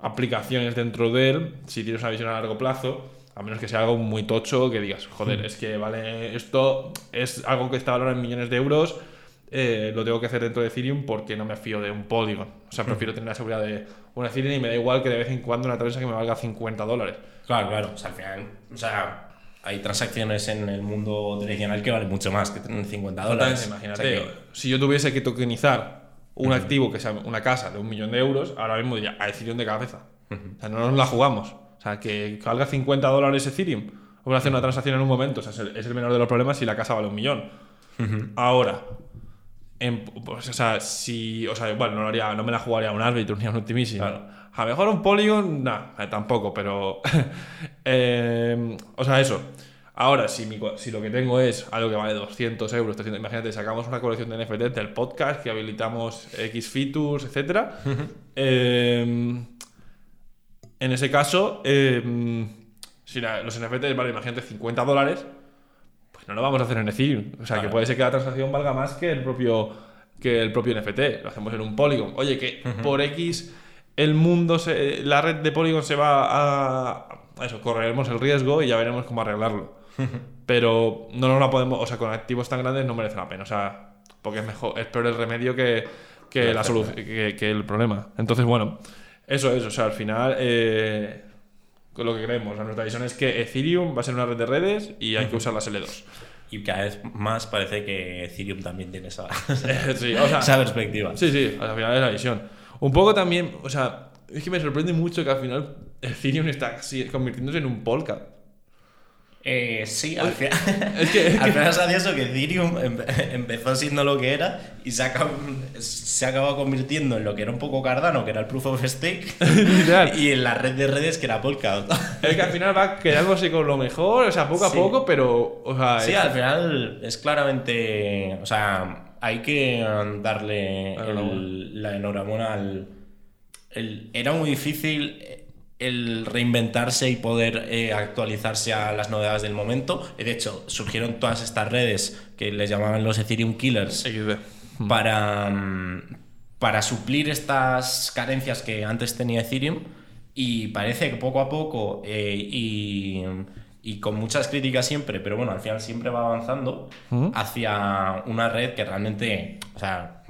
aplicaciones dentro de él si tienes una visión a largo plazo. A menos que sea algo muy tocho que digas, joder, es que vale, esto es algo que está valorado en millones de euros, eh, lo tengo que hacer dentro de Ethereum porque no me fío de un Polygon. O sea, prefiero tener la seguridad de un Ethereum y me da igual que de vez en cuando una transacción que me valga 50 dólares. Claro, claro. O sea, al final, o sea, hay transacciones en el mundo tradicional que valen mucho más que tener 50 dólares. Imagínate, O sea que- si yo tuviese que tokenizar un activo que sea una casa de un millón de euros, ahora mismo diría a Ethereum de cabeza. O sea, no nos la jugamos. O sea, que valga 50 dólares Ethereum. Voy a hacer una transacción en un momento. O sea, es el, es el menor de los problemas si la casa vale un millón. Ahora, en- pues, o sea, si. O sea, bueno, no, lo haría, no me la jugaría a un Arbitrum ni a un Optimism. Claro. A lo mejor un Polygon, nah, eh, tampoco, pero. eh, o sea, eso. Ahora, si, mi co- si lo que tengo es algo que vale 200 euros, 300, imagínate, sacamos una colección de NFT del podcast que habilitamos X features, etc. en ese caso, eh, si la- los NFTs valen, imagínate, 50 dólares, no lo vamos a hacer en Ethereum. O sea, que puede ser que la transacción valga más que el propio, que el propio NFT. Lo hacemos en un Polygon. Oye, que por X el mundo, se- la red de Polygon se va a, eso, correremos el riesgo y ya veremos cómo arreglarlo. Pero no nos la podemos, o sea, con activos tan grandes no merece la pena. O sea, porque es mejor, es peor el remedio que, que la solución, que, que el problema. Entonces, bueno, eso es, o sea, al final, eh, lo que creemos, o sea, nuestra visión es que Ethereum va a ser una red de redes y hay que usar las L2. Y cada vez más parece que Ethereum también tiene esa, sí, o sea, esa perspectiva. Sí, sí, al final es la visión. Un poco también, o sea, es que me sorprende mucho que al final Ethereum está convirtiéndose en un Polka. Eh, sí, al, final, Es que- es al final se hacía eso que Ethereum empe- empezó siendo lo que era y se ha, se ha acabado convirtiendo en lo que era un poco Cardano, que era el Proof of Stake, y en la red de redes que era Polkadot. Es que al final va quedándose con lo mejor, o sea, poco a Sí. poco, pero, o sea, Sí, es- al final es claramente. O sea, hay que darle Enhorabuena. el- la enhorabuena al. el- era muy difícil el reinventarse y poder eh, actualizarse a las novedades del momento. De hecho, surgieron todas estas redes que les llamaban los Ethereum Killers para, mm, para suplir estas carencias que antes tenía Ethereum y parece que poco a poco eh, y, y con muchas críticas siempre, pero bueno, al final siempre va avanzando hacia una red que realmente, o sea,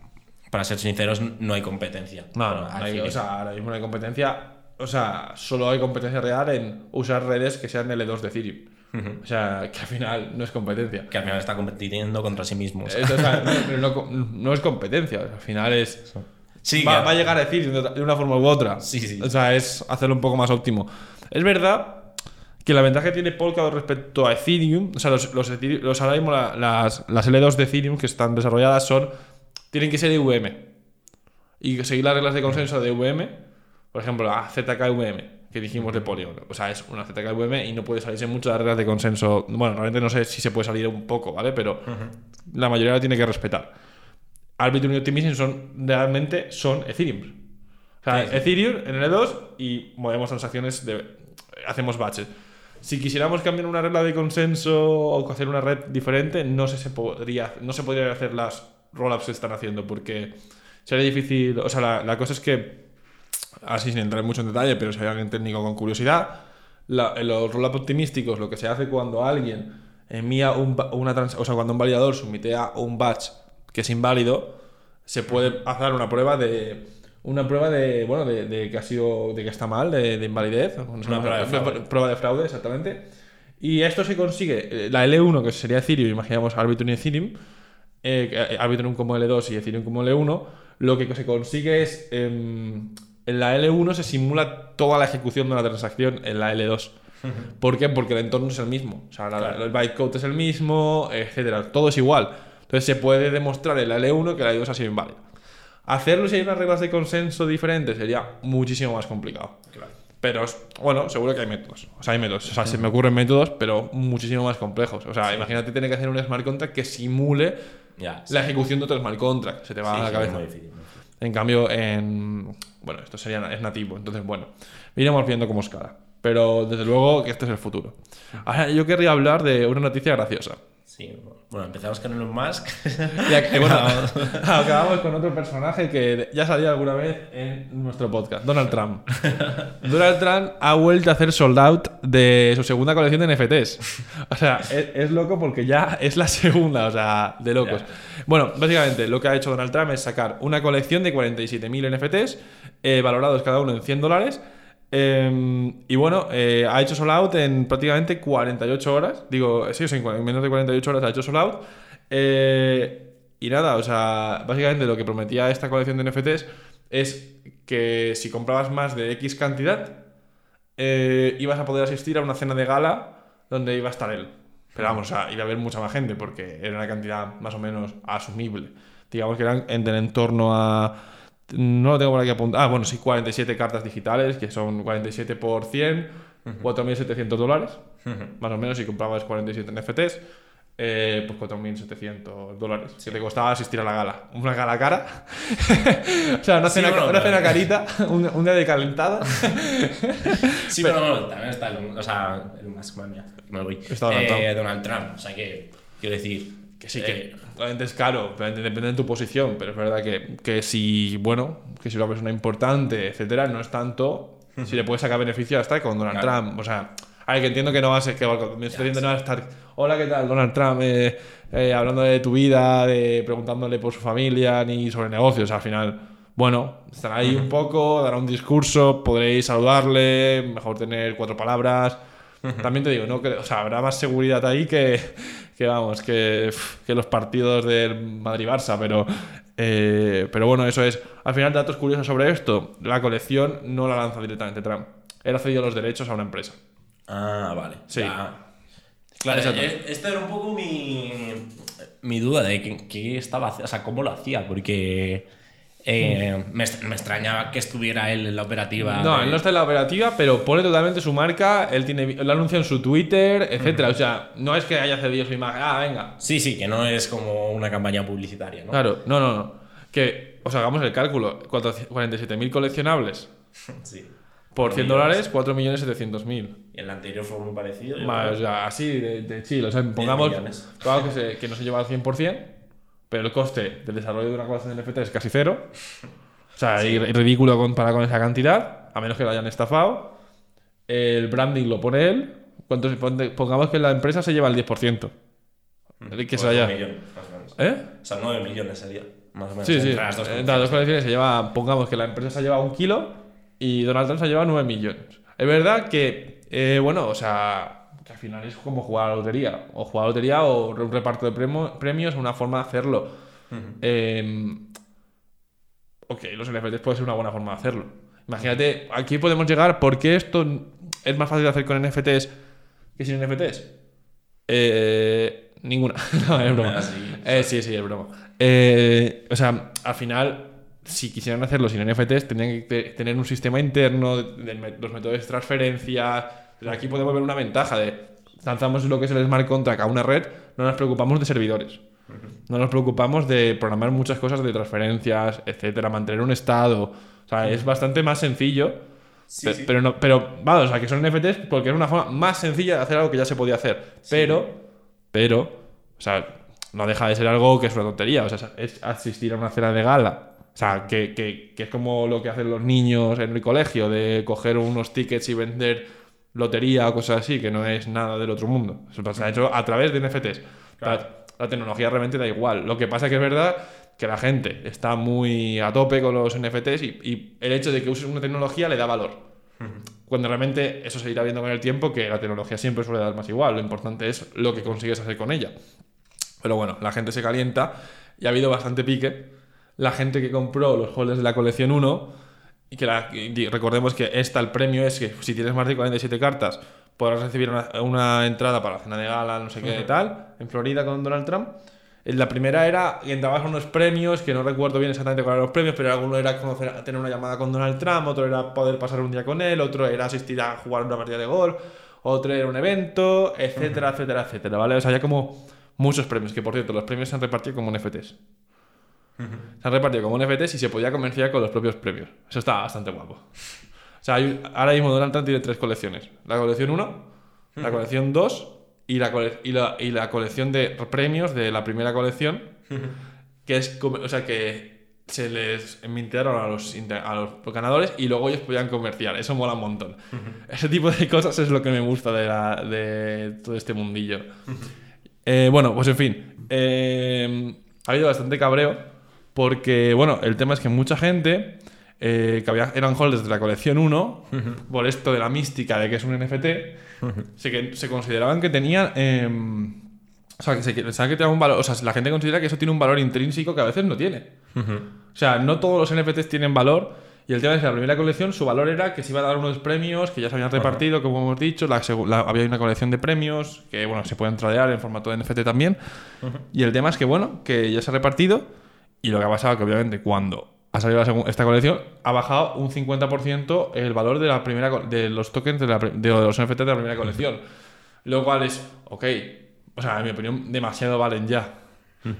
para ser sinceros, no hay competencia. No, no, Al no hay- Ethereum. o sea, ahora mismo no hay competencia o sea, solo hay competencia real en usar redes que sean L2 de Ethereum. O sea, que al final no es competencia. Que al final está compitiendo contra sí mismo. o sea. Es- o sea, no, pero no- no es competencia, al final es... Sí, va, que- va a llegar a Ethereum de de una forma u otra. Sí, sí. O sea, es hacerlo un poco más óptimo. Es verdad que la ventaja que tiene Polkadot respecto a Ethereum, o sea, los, los, los ahora mismo la- las, las L2 de Ethereum que están desarrolladas son, tienen que ser EVM. Y seguir las reglas de consenso de EVM, por ejemplo, la ZKVM, que dijimos de Polygon. O sea, es una ZKVM y no puede salirse mucho de las reglas de consenso. Bueno, realmente no sé si se puede salir un poco, ¿vale? Pero la mayoría lo tiene que respetar. Arbitrum y Optimism son realmente son Ethereum. O sea, Sí, sí. Ethereum en L2 y movemos transacciones de hacemos batches. Si quisiéramos cambiar una regla de consenso o hacer una red diferente, no sé se podría no se podría hacer las rollups que están haciendo porque sería difícil, o sea, la, la cosa es que así sin entrar mucho en detalle, pero si hay alguien técnico con curiosidad, la- los rollups optimísticos lo que se hace cuando alguien envía un, una trans- o sea, cuando un validador sumitea un batch que es inválido, se puede hacer una prueba de una prueba de bueno de, de que ha sido de que está mal de, de invalidez Una prueba de fraude. prueba de fraude exactamente y esto se consigue eh, la L1 que sería Ethereum imaginamos Arbitrum y Ethereum eh, eh, Arbitrum como L2 y Ethereum como L1 lo que se consigue es em, en la L1 se simula toda la ejecución de una transacción en la L2 ¿Por qué? Porque el entorno es el mismo. O sea, Claro. el bytecode es el mismo, etcétera. Todo es igual. Entonces se puede demostrar en la L1 que la L2 ha sido inválida. Hacerlo si hay unas reglas de consenso diferentes sería muchísimo más complicado. Claro. Pero bueno, seguro que hay métodos. O sea, hay métodos. O sea, se me ocurren métodos, pero muchísimo más complejos. O sea, imagínate tener que hacer un smart contract que simule la ejecución de otro smart contract. Se te va Sí, a la cabeza. muy difícil, muy difícil. En cambio, en. Bueno, esto sería es nativo. Entonces, bueno, iremos viendo cómo escala. Pero desde luego que este es el futuro. Ahora, yo querría hablar de una noticia graciosa. Sí, bueno, empezamos con Elon Musk. Bueno, acabamos con otro personaje que ya salió alguna vez en nuestro podcast, Donald Trump. Donald Trump ha vuelto a hacer sold out de su segunda colección de NFTs. O sea, es, es loco porque ya es la segunda, o sea, de locos. Bueno, básicamente lo que ha hecho Donald Trump es sacar una colección de 47.000 NFTs eh, valorados cada uno en 100 dólares. Eh, y bueno, eh, ha hecho sold out en prácticamente 48 horas. Digo, sí, en menos de 48 horas ha hecho sold out. Eh, y nada, o sea, básicamente lo que prometía esta colección de NFTs es que si comprabas más de X cantidad, eh, ibas a poder asistir a una cena de gala donde iba a estar él. Pero vamos, o sea, iba a haber mucha más gente porque era una cantidad más o menos asumible. Digamos que eran en, en torno a. No lo tengo por aquí apuntado. Ah, bueno, sí, 47 cartas digitales, que son 47 por 100, 4.700 dólares. Más o menos, si comprabas 47 NFTs, eh, pues 4.700 dólares. Que te costaba asistir a la gala. Una gala cara. o sea, una Sí, cena, bueno, una pero- cena carita, un, día de calentada. Sí, pero no, también está Elon, o sea, madre mía, me voy. Está Donald Eh, Trump. Donald Trump, o sea que, quiero decir, Que sí, eh, que obviamente es caro, obviamente depende de tu posición, pero es verdad que, que si, bueno, que si una persona importante, etcétera, no es tanto, si le puedes sacar beneficio hasta con Donald Claro. Trump. O sea, ver, que entiendo que no va a ser, que me estoy diciendo no va a estar, hola, ¿qué tal, Donald Trump? Eh, eh, hablando de tu vida, de preguntándole por su familia, ni sobre negocios, al final. Bueno, estará ahí un poco, dará un discurso, podréis saludarle, mejor tener cuatro palabras. También te digo, no creo- o sea, habrá más seguridad ahí que, que vamos, que, que los partidos del Madrid-Barça, pero, eh, pero bueno, eso es. Al final, datos curiosos sobre esto: la colección no la lanza directamente Trump. Él ha cedido los derechos a una empresa. Ah, vale. Sí. Ya. Claro, Exacto. eh, esta era un poco mi, mi duda de qué, qué estaba haciendo, o sea, cómo lo hacía, porque eh, me, extrañaba que estuviera él en la operativa. No, de- él no está en la operativa, pero pone totalmente su marca. Él tiene, lo anuncia en su Twitter, etcétera. O sea, no es que haya cedido su imagen. Ah, venga. Sí, sí, que no es como una campaña publicitaria, ¿no? Claro, no, no, no. Que, os hagamos el cálculo: 47.000 coleccionables Sí. por 100 Millones. dólares, 4.700.000. Y el anterior fue muy parecido. Más, o sea, así de, de chill. O sea, pongamos. Claro que, se- que no se lleva al 100%, pero el coste del desarrollo de una colección de NFT es casi cero. O sea, ri- ridículo comparado con esa cantidad, a menos que lo hayan estafado. El branding lo pone él. ¿Cuánto se? Pongamos que la empresa se lleva el 10%. El que se o menos. ¿Eh? O sea, 9 millones sería, más o menos. Sí, sí. entre las dos Entre las dos colecciones se lleva. Pongamos que la empresa se lleva un kilo y Donald Trump se ha llevado 9 millones. Es verdad que, eh, bueno, o sea, que al final es como jugar a la lotería. O jugar a la lotería o un reparto de premo- premios, una forma de hacerlo. Eh, ok, los NFTs puede ser una buena forma de hacerlo. Imagínate, aquí podemos llegar porque esto es más fácil de hacer con NFTs que sin NFTs. Eh, ninguna. no, es broma. Ah, sí. Eh, sí, sí, es broma. Eh, o sea, al final, si quisieran hacerlo sin NFTs, tendrían que te- tener un sistema interno, de, los métodos de transferencia. Pero aquí podemos ver una ventaja de lanzamos lo que es el smart contract a una red, no nos preocupamos de servidores. No nos preocupamos de programar muchas cosas de transferencias, etcétera, mantener un estado. O sea, es bastante más sencillo. pe- sí. Pero no, pero vamos, o sea, que son NFTs porque es una forma más sencilla de hacer algo que ya se podía hacer. Pero, pero, o sea, no deja de ser algo que es una tontería. O sea, es asistir a una cena de gala. O sea, que, que- que es como lo que hacen los niños en el colegio, de coger unos tickets y vender lotería o cosas así, que no es nada del otro mundo. Se ha hecho a través de NFTs. La, la tecnología realmente da igual. Lo que pasa que es verdad que la gente está muy a tope con los NFTs y, y el hecho de que uses una tecnología le da valor. Cuando realmente eso se irá viendo con el tiempo que la tecnología siempre suele dar más igual. Lo importante es lo que consigues hacer con ella. Pero bueno, la gente se calienta y ha habido bastante pique. La gente que compró los holders de la colección 1 y que la- y recordemos que esta, el premio es que si tienes más de 47 cartas podrás recibir una, una entrada para la cena de gala, no sé qué tal, en Florida con Donald Trump. Eh, La primera era que entrabas a unos premios, que no recuerdo bien exactamente cuáles eran los premios, pero alguno era conocer, tener una llamada con Donald Trump, otro era poder pasar un día con él, otro era asistir a jugar una partida de golf, otro era un evento, etcétera, etcétera, etcétera, ¿vale? O sea, había como muchos premios, que por cierto, los premios se han repartido como NFTs. Se han repartido como NFTs y se podía comerciar con los propios premios. Eso está bastante guapo. O sea, hay- ahora mismo Donald Trump tiene tres colecciones. La colección 1, la colección 2 y la, cole- y, la, y la colección de premios de la primera colección. Que es, o sea, que se les mintearon a los, inter- a los ganadores y luego ellos podían comerciar. Eso mola un montón. Ese tipo de cosas es lo que me gusta de, la- de todo este mundillo. Eh, bueno, pues en fin. eh, ha habido bastante cabreo. Porque, bueno, el tema es que mucha gente eh, que había, eran holders de la colección 1, por esto de la mística de que es un NFT, se, que, se consideraban que tenían. eh, o sea, que se pensaban que tenía un valor. O sea, la gente considera que eso tiene un valor intrínseco que a veces no tiene. O sea, no todos los NFTs tienen valor. Y el tema es que la primera colección, su valor era que se iba a dar unos premios que ya se habían repartido, como hemos dicho. La, segu- la- había una colección de premios que, bueno, se pueden tradear en formato de NFT también. Y el tema es que, bueno, que ya se ha repartido. Y lo que ha pasado que, obviamente, cuando ha salido la esta colección, ha bajado un 50% el valor de, la primera, de los tokens de, la de los NFT de la primera colección. Lo cual es, ok, o sea, en mi opinión, demasiado valen ya.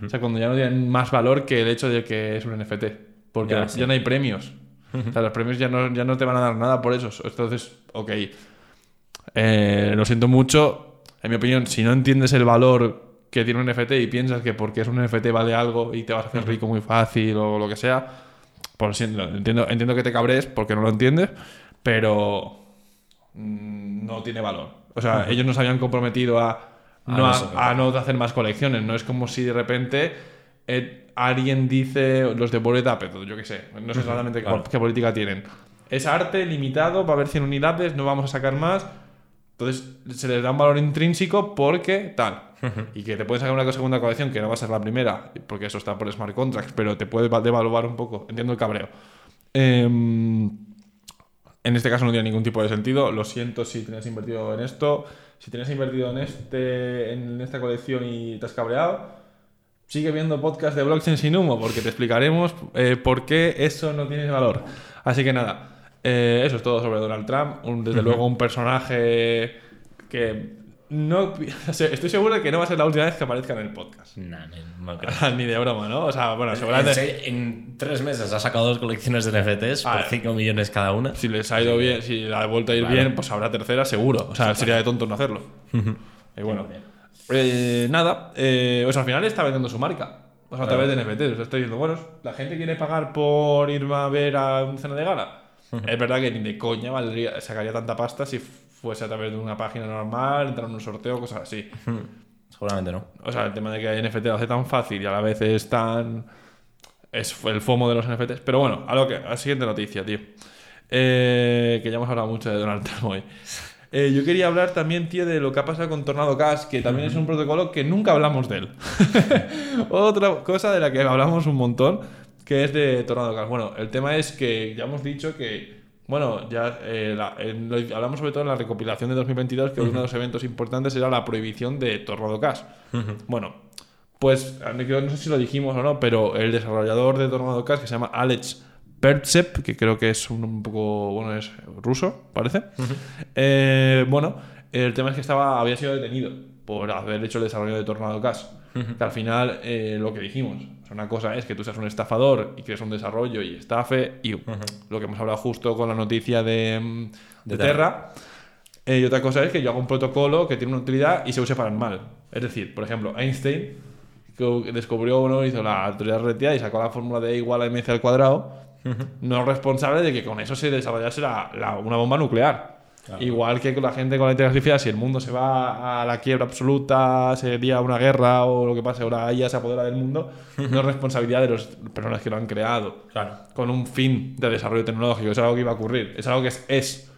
O sea, cuando ya no tienen más valor que el hecho de que es un NFT. Porque Ya, no hay premios. O sea, los premios ya no, ya no te van a dar nada por eso. Entonces, ok. Eh, lo siento mucho. En mi opinión, si no entiendes el valor que tiene un NFT y piensas que porque es un NFT vale algo y te vas a hacer rico muy fácil o lo que sea, pues entiendo, entiendo que te cabres porque no lo entiendes, pero mm, no tiene valor. O sea, ellos no se habían comprometido a no, a- no hacer más colecciones. No es como si de repente eh, alguien dice los de Bored Ape, yo qué sé, no sé exactamente qué- qué política tienen. Es arte limitado, va a haber 100 unidades, no vamos a sacar más. Entonces se les da un valor intrínseco porque tal. Y que te puedes sacar una segunda colección que no va a ser la primera, porque eso está por smart contracts, pero te puede va- devaluar un poco. Entiendo el cabreo. Em, en este caso no tiene ningún tipo de sentido. Lo siento si tienes invertido en esto. Si tienes invertido en, este, en esta colección y te has cabreado, sigue viendo podcast de blockchain sin humo, porque te explicaremos eh, por qué eso no tiene valor. Así que nada, eh, eso es todo sobre Donald Trump. Un- desde luego un personaje que no... o sea, Estoy seguro de que no va a ser la última vez que aparezca en el podcast. Nah, no, no creo. Ni de broma, ¿no? O sea, bueno, En, seguramente... se- en tres meses ha sacado dos colecciones de NFTs Ah, por 5 millones cada una. Si les ha ido bien, si le ha vuelto a ir Claro. bien, pues habrá tercera seguro. O sea, sería de tonto no hacerlo. y bueno, eh, nada, eh, pues al final está vendiendo su marca. O sea, a través de NFTs. O sea, estoy diciendo, bueno, la gente quiere pagar por ir a ver a un cena de gala. Es verdad que ni de coña valdría, sacaría tanta pasta si fuese a través de una página normal, entrar en un sorteo, cosas así. Seguramente no. O sea, el tema de que NFT lo hace tan fácil y a la vez es tan. Es el FOMO de los NFTs. Pero bueno, a, lo que, a la siguiente noticia, tío. Eh, que ya hemos hablado mucho de Donald Trump hoy. Eh, yo quería hablar también, tío, de lo que ha pasado con Tornado Cash, que también es un protocolo que nunca hablamos de él. Otra cosa de la que hablamos un montón, que es de Tornado Cash. Bueno, el tema es que ya hemos dicho que, bueno, ya eh, la- en lo- hablamos sobre todo en la recopilación de 2022, que uno de los eventos importantes era la prohibición de Tornado Cash. Bueno, pues no sé si lo dijimos o no, pero el desarrollador de Tornado Cash, que se llama Alex Pertsep, que creo que es un, un poco, bueno, es ruso, parece. Eh, bueno, el tema es que estaba, había sido detenido por haber hecho el desarrollo de Tornado Que al final, eh, lo que dijimos, una cosa es que tú seas un estafador y crees un desarrollo y estafe, y lo que hemos hablado justo con la noticia de, mm, de De Terra, eh, y otra cosa es que yo hago un protocolo que tiene una utilidad y se use para el mal. Es decir, por ejemplo, Einstein que descubrió, uno hizo la teoría relativa y sacó la fórmula de E igual a mc al cuadrado, no es responsable de que con eso se desarrollase la- la- una bomba nuclear. Claro. Igual que con la gente con la integración, si el mundo se va a la quiebra absoluta, sería una guerra o lo que pase, ahora ella se apodera del mundo, no es responsabilidad de las personas que lo han creado Claro. con un fin de desarrollo tecnológico. Es algo que iba a ocurrir. Es algo que es, es.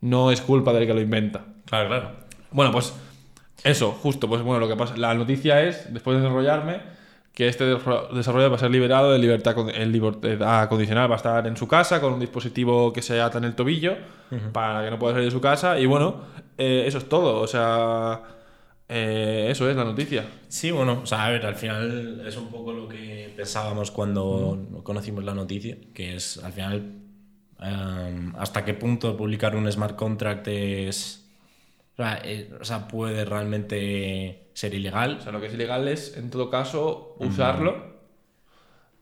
No es culpa del que lo inventa. Claro, claro. Bueno, pues eso, justo. Pues bueno, lo que pasa. La noticia es, después de desarrollarme, que este desarro- desarrollo va a ser liberado de libertad, en libertad condicional. Va a estar en su casa con un dispositivo que se ata en el tobillo para que no pueda salir de su casa. Y bueno, eh, eso es todo. O sea, eh, eso es la noticia. Sí, bueno, o sea, a ver, al final es un poco lo que pensábamos cuando conocimos la noticia, que es al final em, hasta qué punto publicar un smart contract es. O sea, eh, o sea, puede realmente ser ilegal. O sea, lo que es ilegal es, en todo caso, usarlo.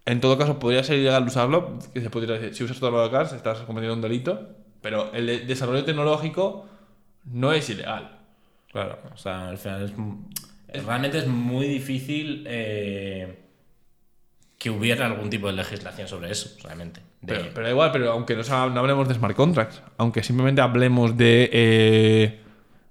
En todo caso, podría ser ilegal usarlo. Que se podría decir, si usas todo lo de gas, estás cometiendo un delito. Pero el de- desarrollo tecnológico no es ilegal. Claro, o sea, al final es, realmente es muy difícil eh, que hubiera algún tipo de legislación sobre eso, realmente. De- Pero, pero igual, pero aunque no hablemos de smart contracts, aunque simplemente hablemos de, eh,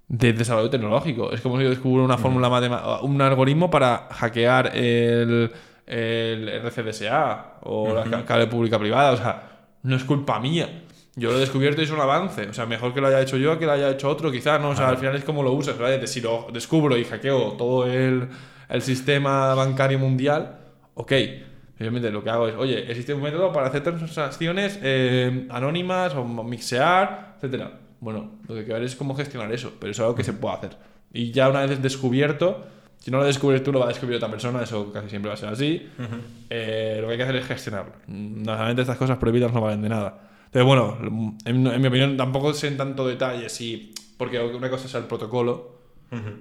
de desarrollo tecnológico. Es como si yo descubro una fórmula matemática, un algoritmo para hackear el, el RCDSA o la ca- cable pública-privada. O sea, no es culpa mía. Yo lo he descubierto y es un avance. O sea, mejor que lo haya hecho yo que lo haya hecho otro, quizás, ¿no? O sea, al final es como lo usas, ¿verdad? Si lo descubro y hackeo todo el, el sistema bancario mundial, ok. Obviamente lo que hago es, oye, existe un método para hacer transacciones eh, anónimas o mixear, etcétera. Bueno, lo que hay que ver es cómo gestionar eso, pero es algo que se puede hacer. Y ya una vez descubierto, si no lo descubres tú, lo va a descubrir otra persona, eso casi siempre va a ser así. Eh, lo que hay que hacer es gestionarlo. Normalmente estas cosas prohibidas no valen de nada. Pero bueno, en, en mi opinión tampoco sé en tanto detalle si... Porque una cosa es el protocolo,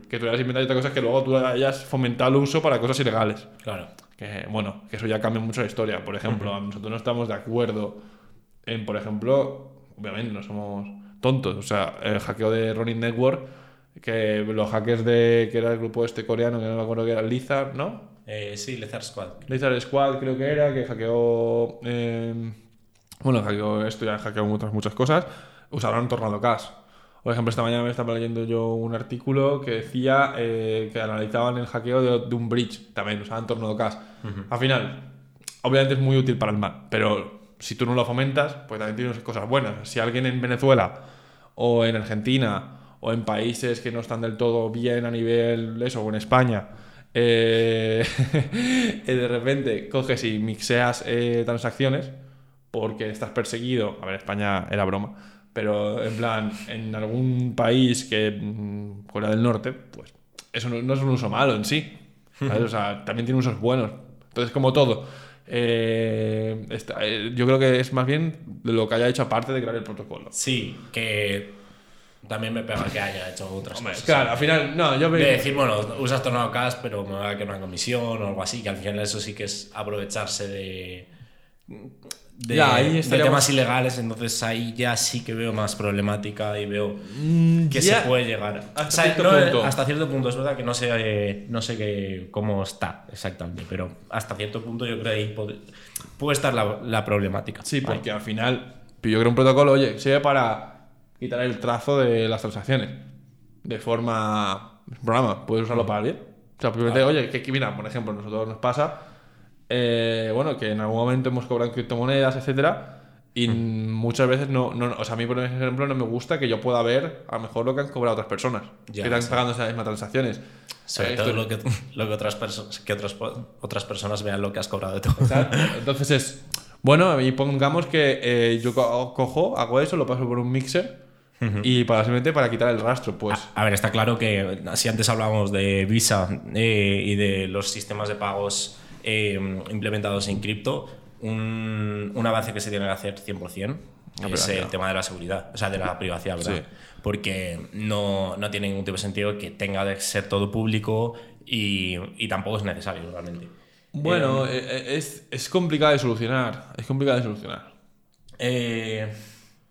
que tú hayas inventado y otra cosa es que luego tú hayas fomentado el uso para cosas ilegales. Claro. Que, bueno, que eso ya cambia mucho la historia. Por ejemplo, nosotros no estamos de acuerdo en, por ejemplo, obviamente no somos tontos. O sea, el hackeo de Ronin Network, que los hackers de, que era el grupo este coreano, que no me acuerdo que era Lizard, ¿no? Eh, sí, Lizard Squad. Lizard Squad creo que era, que hackeó... eh, bueno, hackeó esto, ya hackeó muchas, muchas cosas. Usaron Tornado Cash. Por ejemplo, esta mañana me estaba leyendo yo un artículo que decía eh, que analizaban el hackeo de, de un bridge. También usaban Tornado Cash. Al final, obviamente es muy útil para el mal, pero si tú no lo fomentas, pues también tienes cosas buenas. Si alguien en Venezuela o en Argentina o en países que no están del todo bien a nivel eso, o en España, eh, y de repente coges y mixeas eh, transacciones porque estás perseguido. A ver, España era broma, pero en plan, en algún país que mm, Corea del Norte, pues eso no, no es un uso malo en sí. O sea, también tiene usos buenos. Entonces, como todo, eh, eh, yo creo que es más bien de lo que haya hecho aparte de crear el protocolo. Sí, que también me pega que haya hecho otras Hombre, cosas. claro, al final, no, yo De veo. decir, bueno, usas Tornado Cash, pero me va a quedar una comisión o algo así, que al final eso sí que es aprovecharse de. De, Ya, ahí de temas ilegales, entonces ahí ya sí que veo más problemática y veo Mm, que ya- se puede llegar. hasta O sea, cierto no, punto. hasta cierto punto, es verdad que no sé, eh, no sé qué- cómo está exactamente, pero hasta cierto punto yo creo que ahí puede, puede estar la, la problemática. Sí, porque al final, yo creo un protocolo, oye, sirve para quitar el trazo de las transacciones. De forma. programa, puedes usarlo para el bien. O sea, simplemente, oye, que, que mira, por ejemplo, nosotros nos pasa, eh, bueno, que en algún momento hemos cobrado en criptomonedas, etcétera, Y muchas veces no, no, o sea, a mí por ejemplo no me gusta que yo pueda ver a lo mejor lo que han cobrado otras personas Ya, que están sí. pagando esas mismas transacciones. Sobre Eh, todo esto- lo que, lo que, otras, perso- que otras, otras personas vean lo que has cobrado de. Exacto. Entonces es, bueno, y pongamos que eh, yo co- cojo, hago eso, lo paso por un mixer y para simplemente para quitar el rastro, pues. A ver, está claro que si antes hablábamos de Visa eh, y de los sistemas de pagos eh, implementados en cripto, un, un avance que se tiene que hacer 100% es privacidad. el tema de la seguridad, o sea, de la privacidad, ¿verdad? Sí. Porque no, no tiene ningún tipo de sentido que tenga de ser todo público y, y tampoco es necesario realmente. Bueno, eh, eh, es, es complicado de solucionar. Es complicado de solucionar. Eh,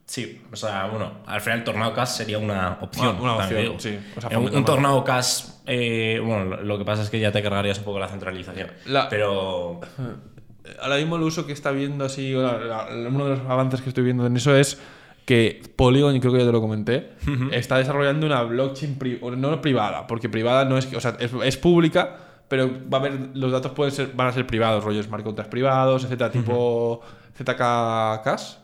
sí, o sea, bueno, al final Tornado Cash sería una opción. Una- una opción, sí. O sea, Eh, un. Tornado Cash, eh, bueno, lo- que pasa es que ya te cargarías un poco la centralización. La- Pero Ahora mismo el uso que está viendo así, o la- la- uno de los avances que estoy viendo en eso es que Polygon, y creo que ya te lo comenté, está desarrollando una blockchain pri- no privada, porque privada no es, o sea, es, es pública, pero va a haber, los datos pueden ser, van a ser privados, rollos smart contracts privados, etcétera, tipo ZK Cash,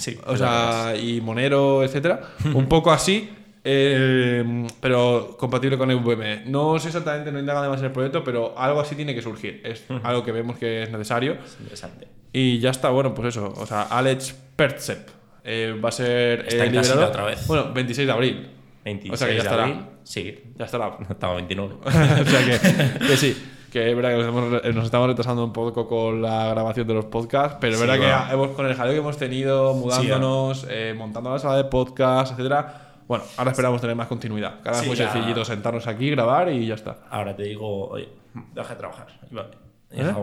sí, o sea, y Monero, etcétera, un poco así. eh, pero compatible con EVM. No sé exactamente, no indaga demasiado en el proyecto, pero algo así tiene que surgir. Es algo que vemos que es necesario. es interesante. Y ya está, bueno, pues eso. O sea, Alex Pertsep eh, va a ser Está en liberado. otra vez. Bueno, 26 de abril. 26 O sea que ya de estará. abril, Sí, Ya estará. estaba 29. o sea que, que sí. Que es verdad que nos, hemos- nos estamos retrasando un poco con la grabación de los podcasts, pero es Sí, verdad que hemos, con el jaleo que hemos tenido, mudándonos, eh, montando la sala de podcast, etcétera. Bueno, ahora esperamos tener más continuidad. Que ahora Sí, es muy ya. sencillito sentarnos aquí, grabar y ya está. Ahora te digo, oye, deja de trabajar. Vale, ¿Eh?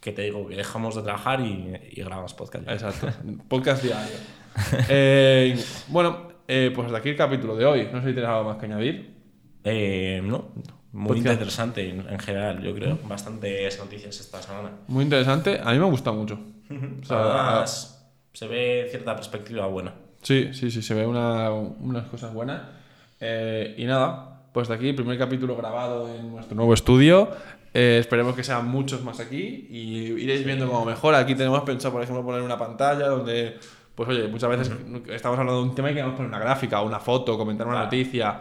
Que te digo que dejamos de trabajar y, y grabamos podcast. ya. Exacto. Podcast diario. Eh, bueno, eh, pues hasta aquí el capítulo de hoy. No sé si tienes algo más que añadir. Eh, no, muy Podcast. interesante en, en general, yo creo. Bastantes noticias esta semana. Muy interesante. A mí me ha gustado mucho. O sea, Además, se ve cierta perspectiva buena. sí, sí, sí, se ve una- unas cosas buenas. Eh, y nada, pues de aquí, primer capítulo grabado en nuestro nuevo estudio. Eh, esperemos que sean muchos más aquí y iréis viendo cómo mejora. Aquí tenemos pensado, por ejemplo, poner una pantalla donde, pues oye, muchas veces estamos hablando de un tema y queremos poner una gráfica, una foto, comentar una Claro. noticia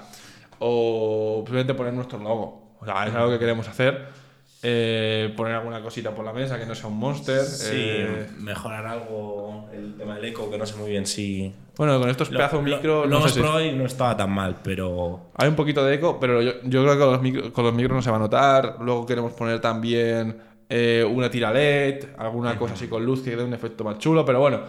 o simplemente poner nuestro logo. O sea, es algo que queremos hacer. Eh, poner alguna cosita por la mesa que no sea un monster. Sí, eh, mejorar algo el tema del eco, que no sé muy bien si. bueno, con estos pedazos micro, Lo, no sé hemos si- no estaba tan mal, pero. Hay un poquito de eco, pero yo, yo creo que con los, micro- con los micros no se va a notar. Luego queremos poner también eh, una tira LED, alguna cosa así con luz que dé un efecto más chulo. Pero bueno,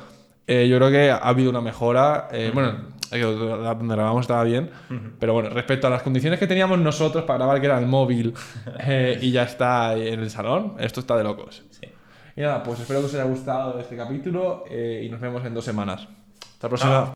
eh, yo creo que ha habido una mejora. eh, Bueno, eh, donde grabamos estaba bien. Pero bueno, respecto a las condiciones que teníamos nosotros para grabar, que era el móvil eh, y ya está en el salón, esto está de locos. Sí. Y nada, pues espero que os haya gustado este capítulo y nos vemos en dos semanas. Hasta la próxima.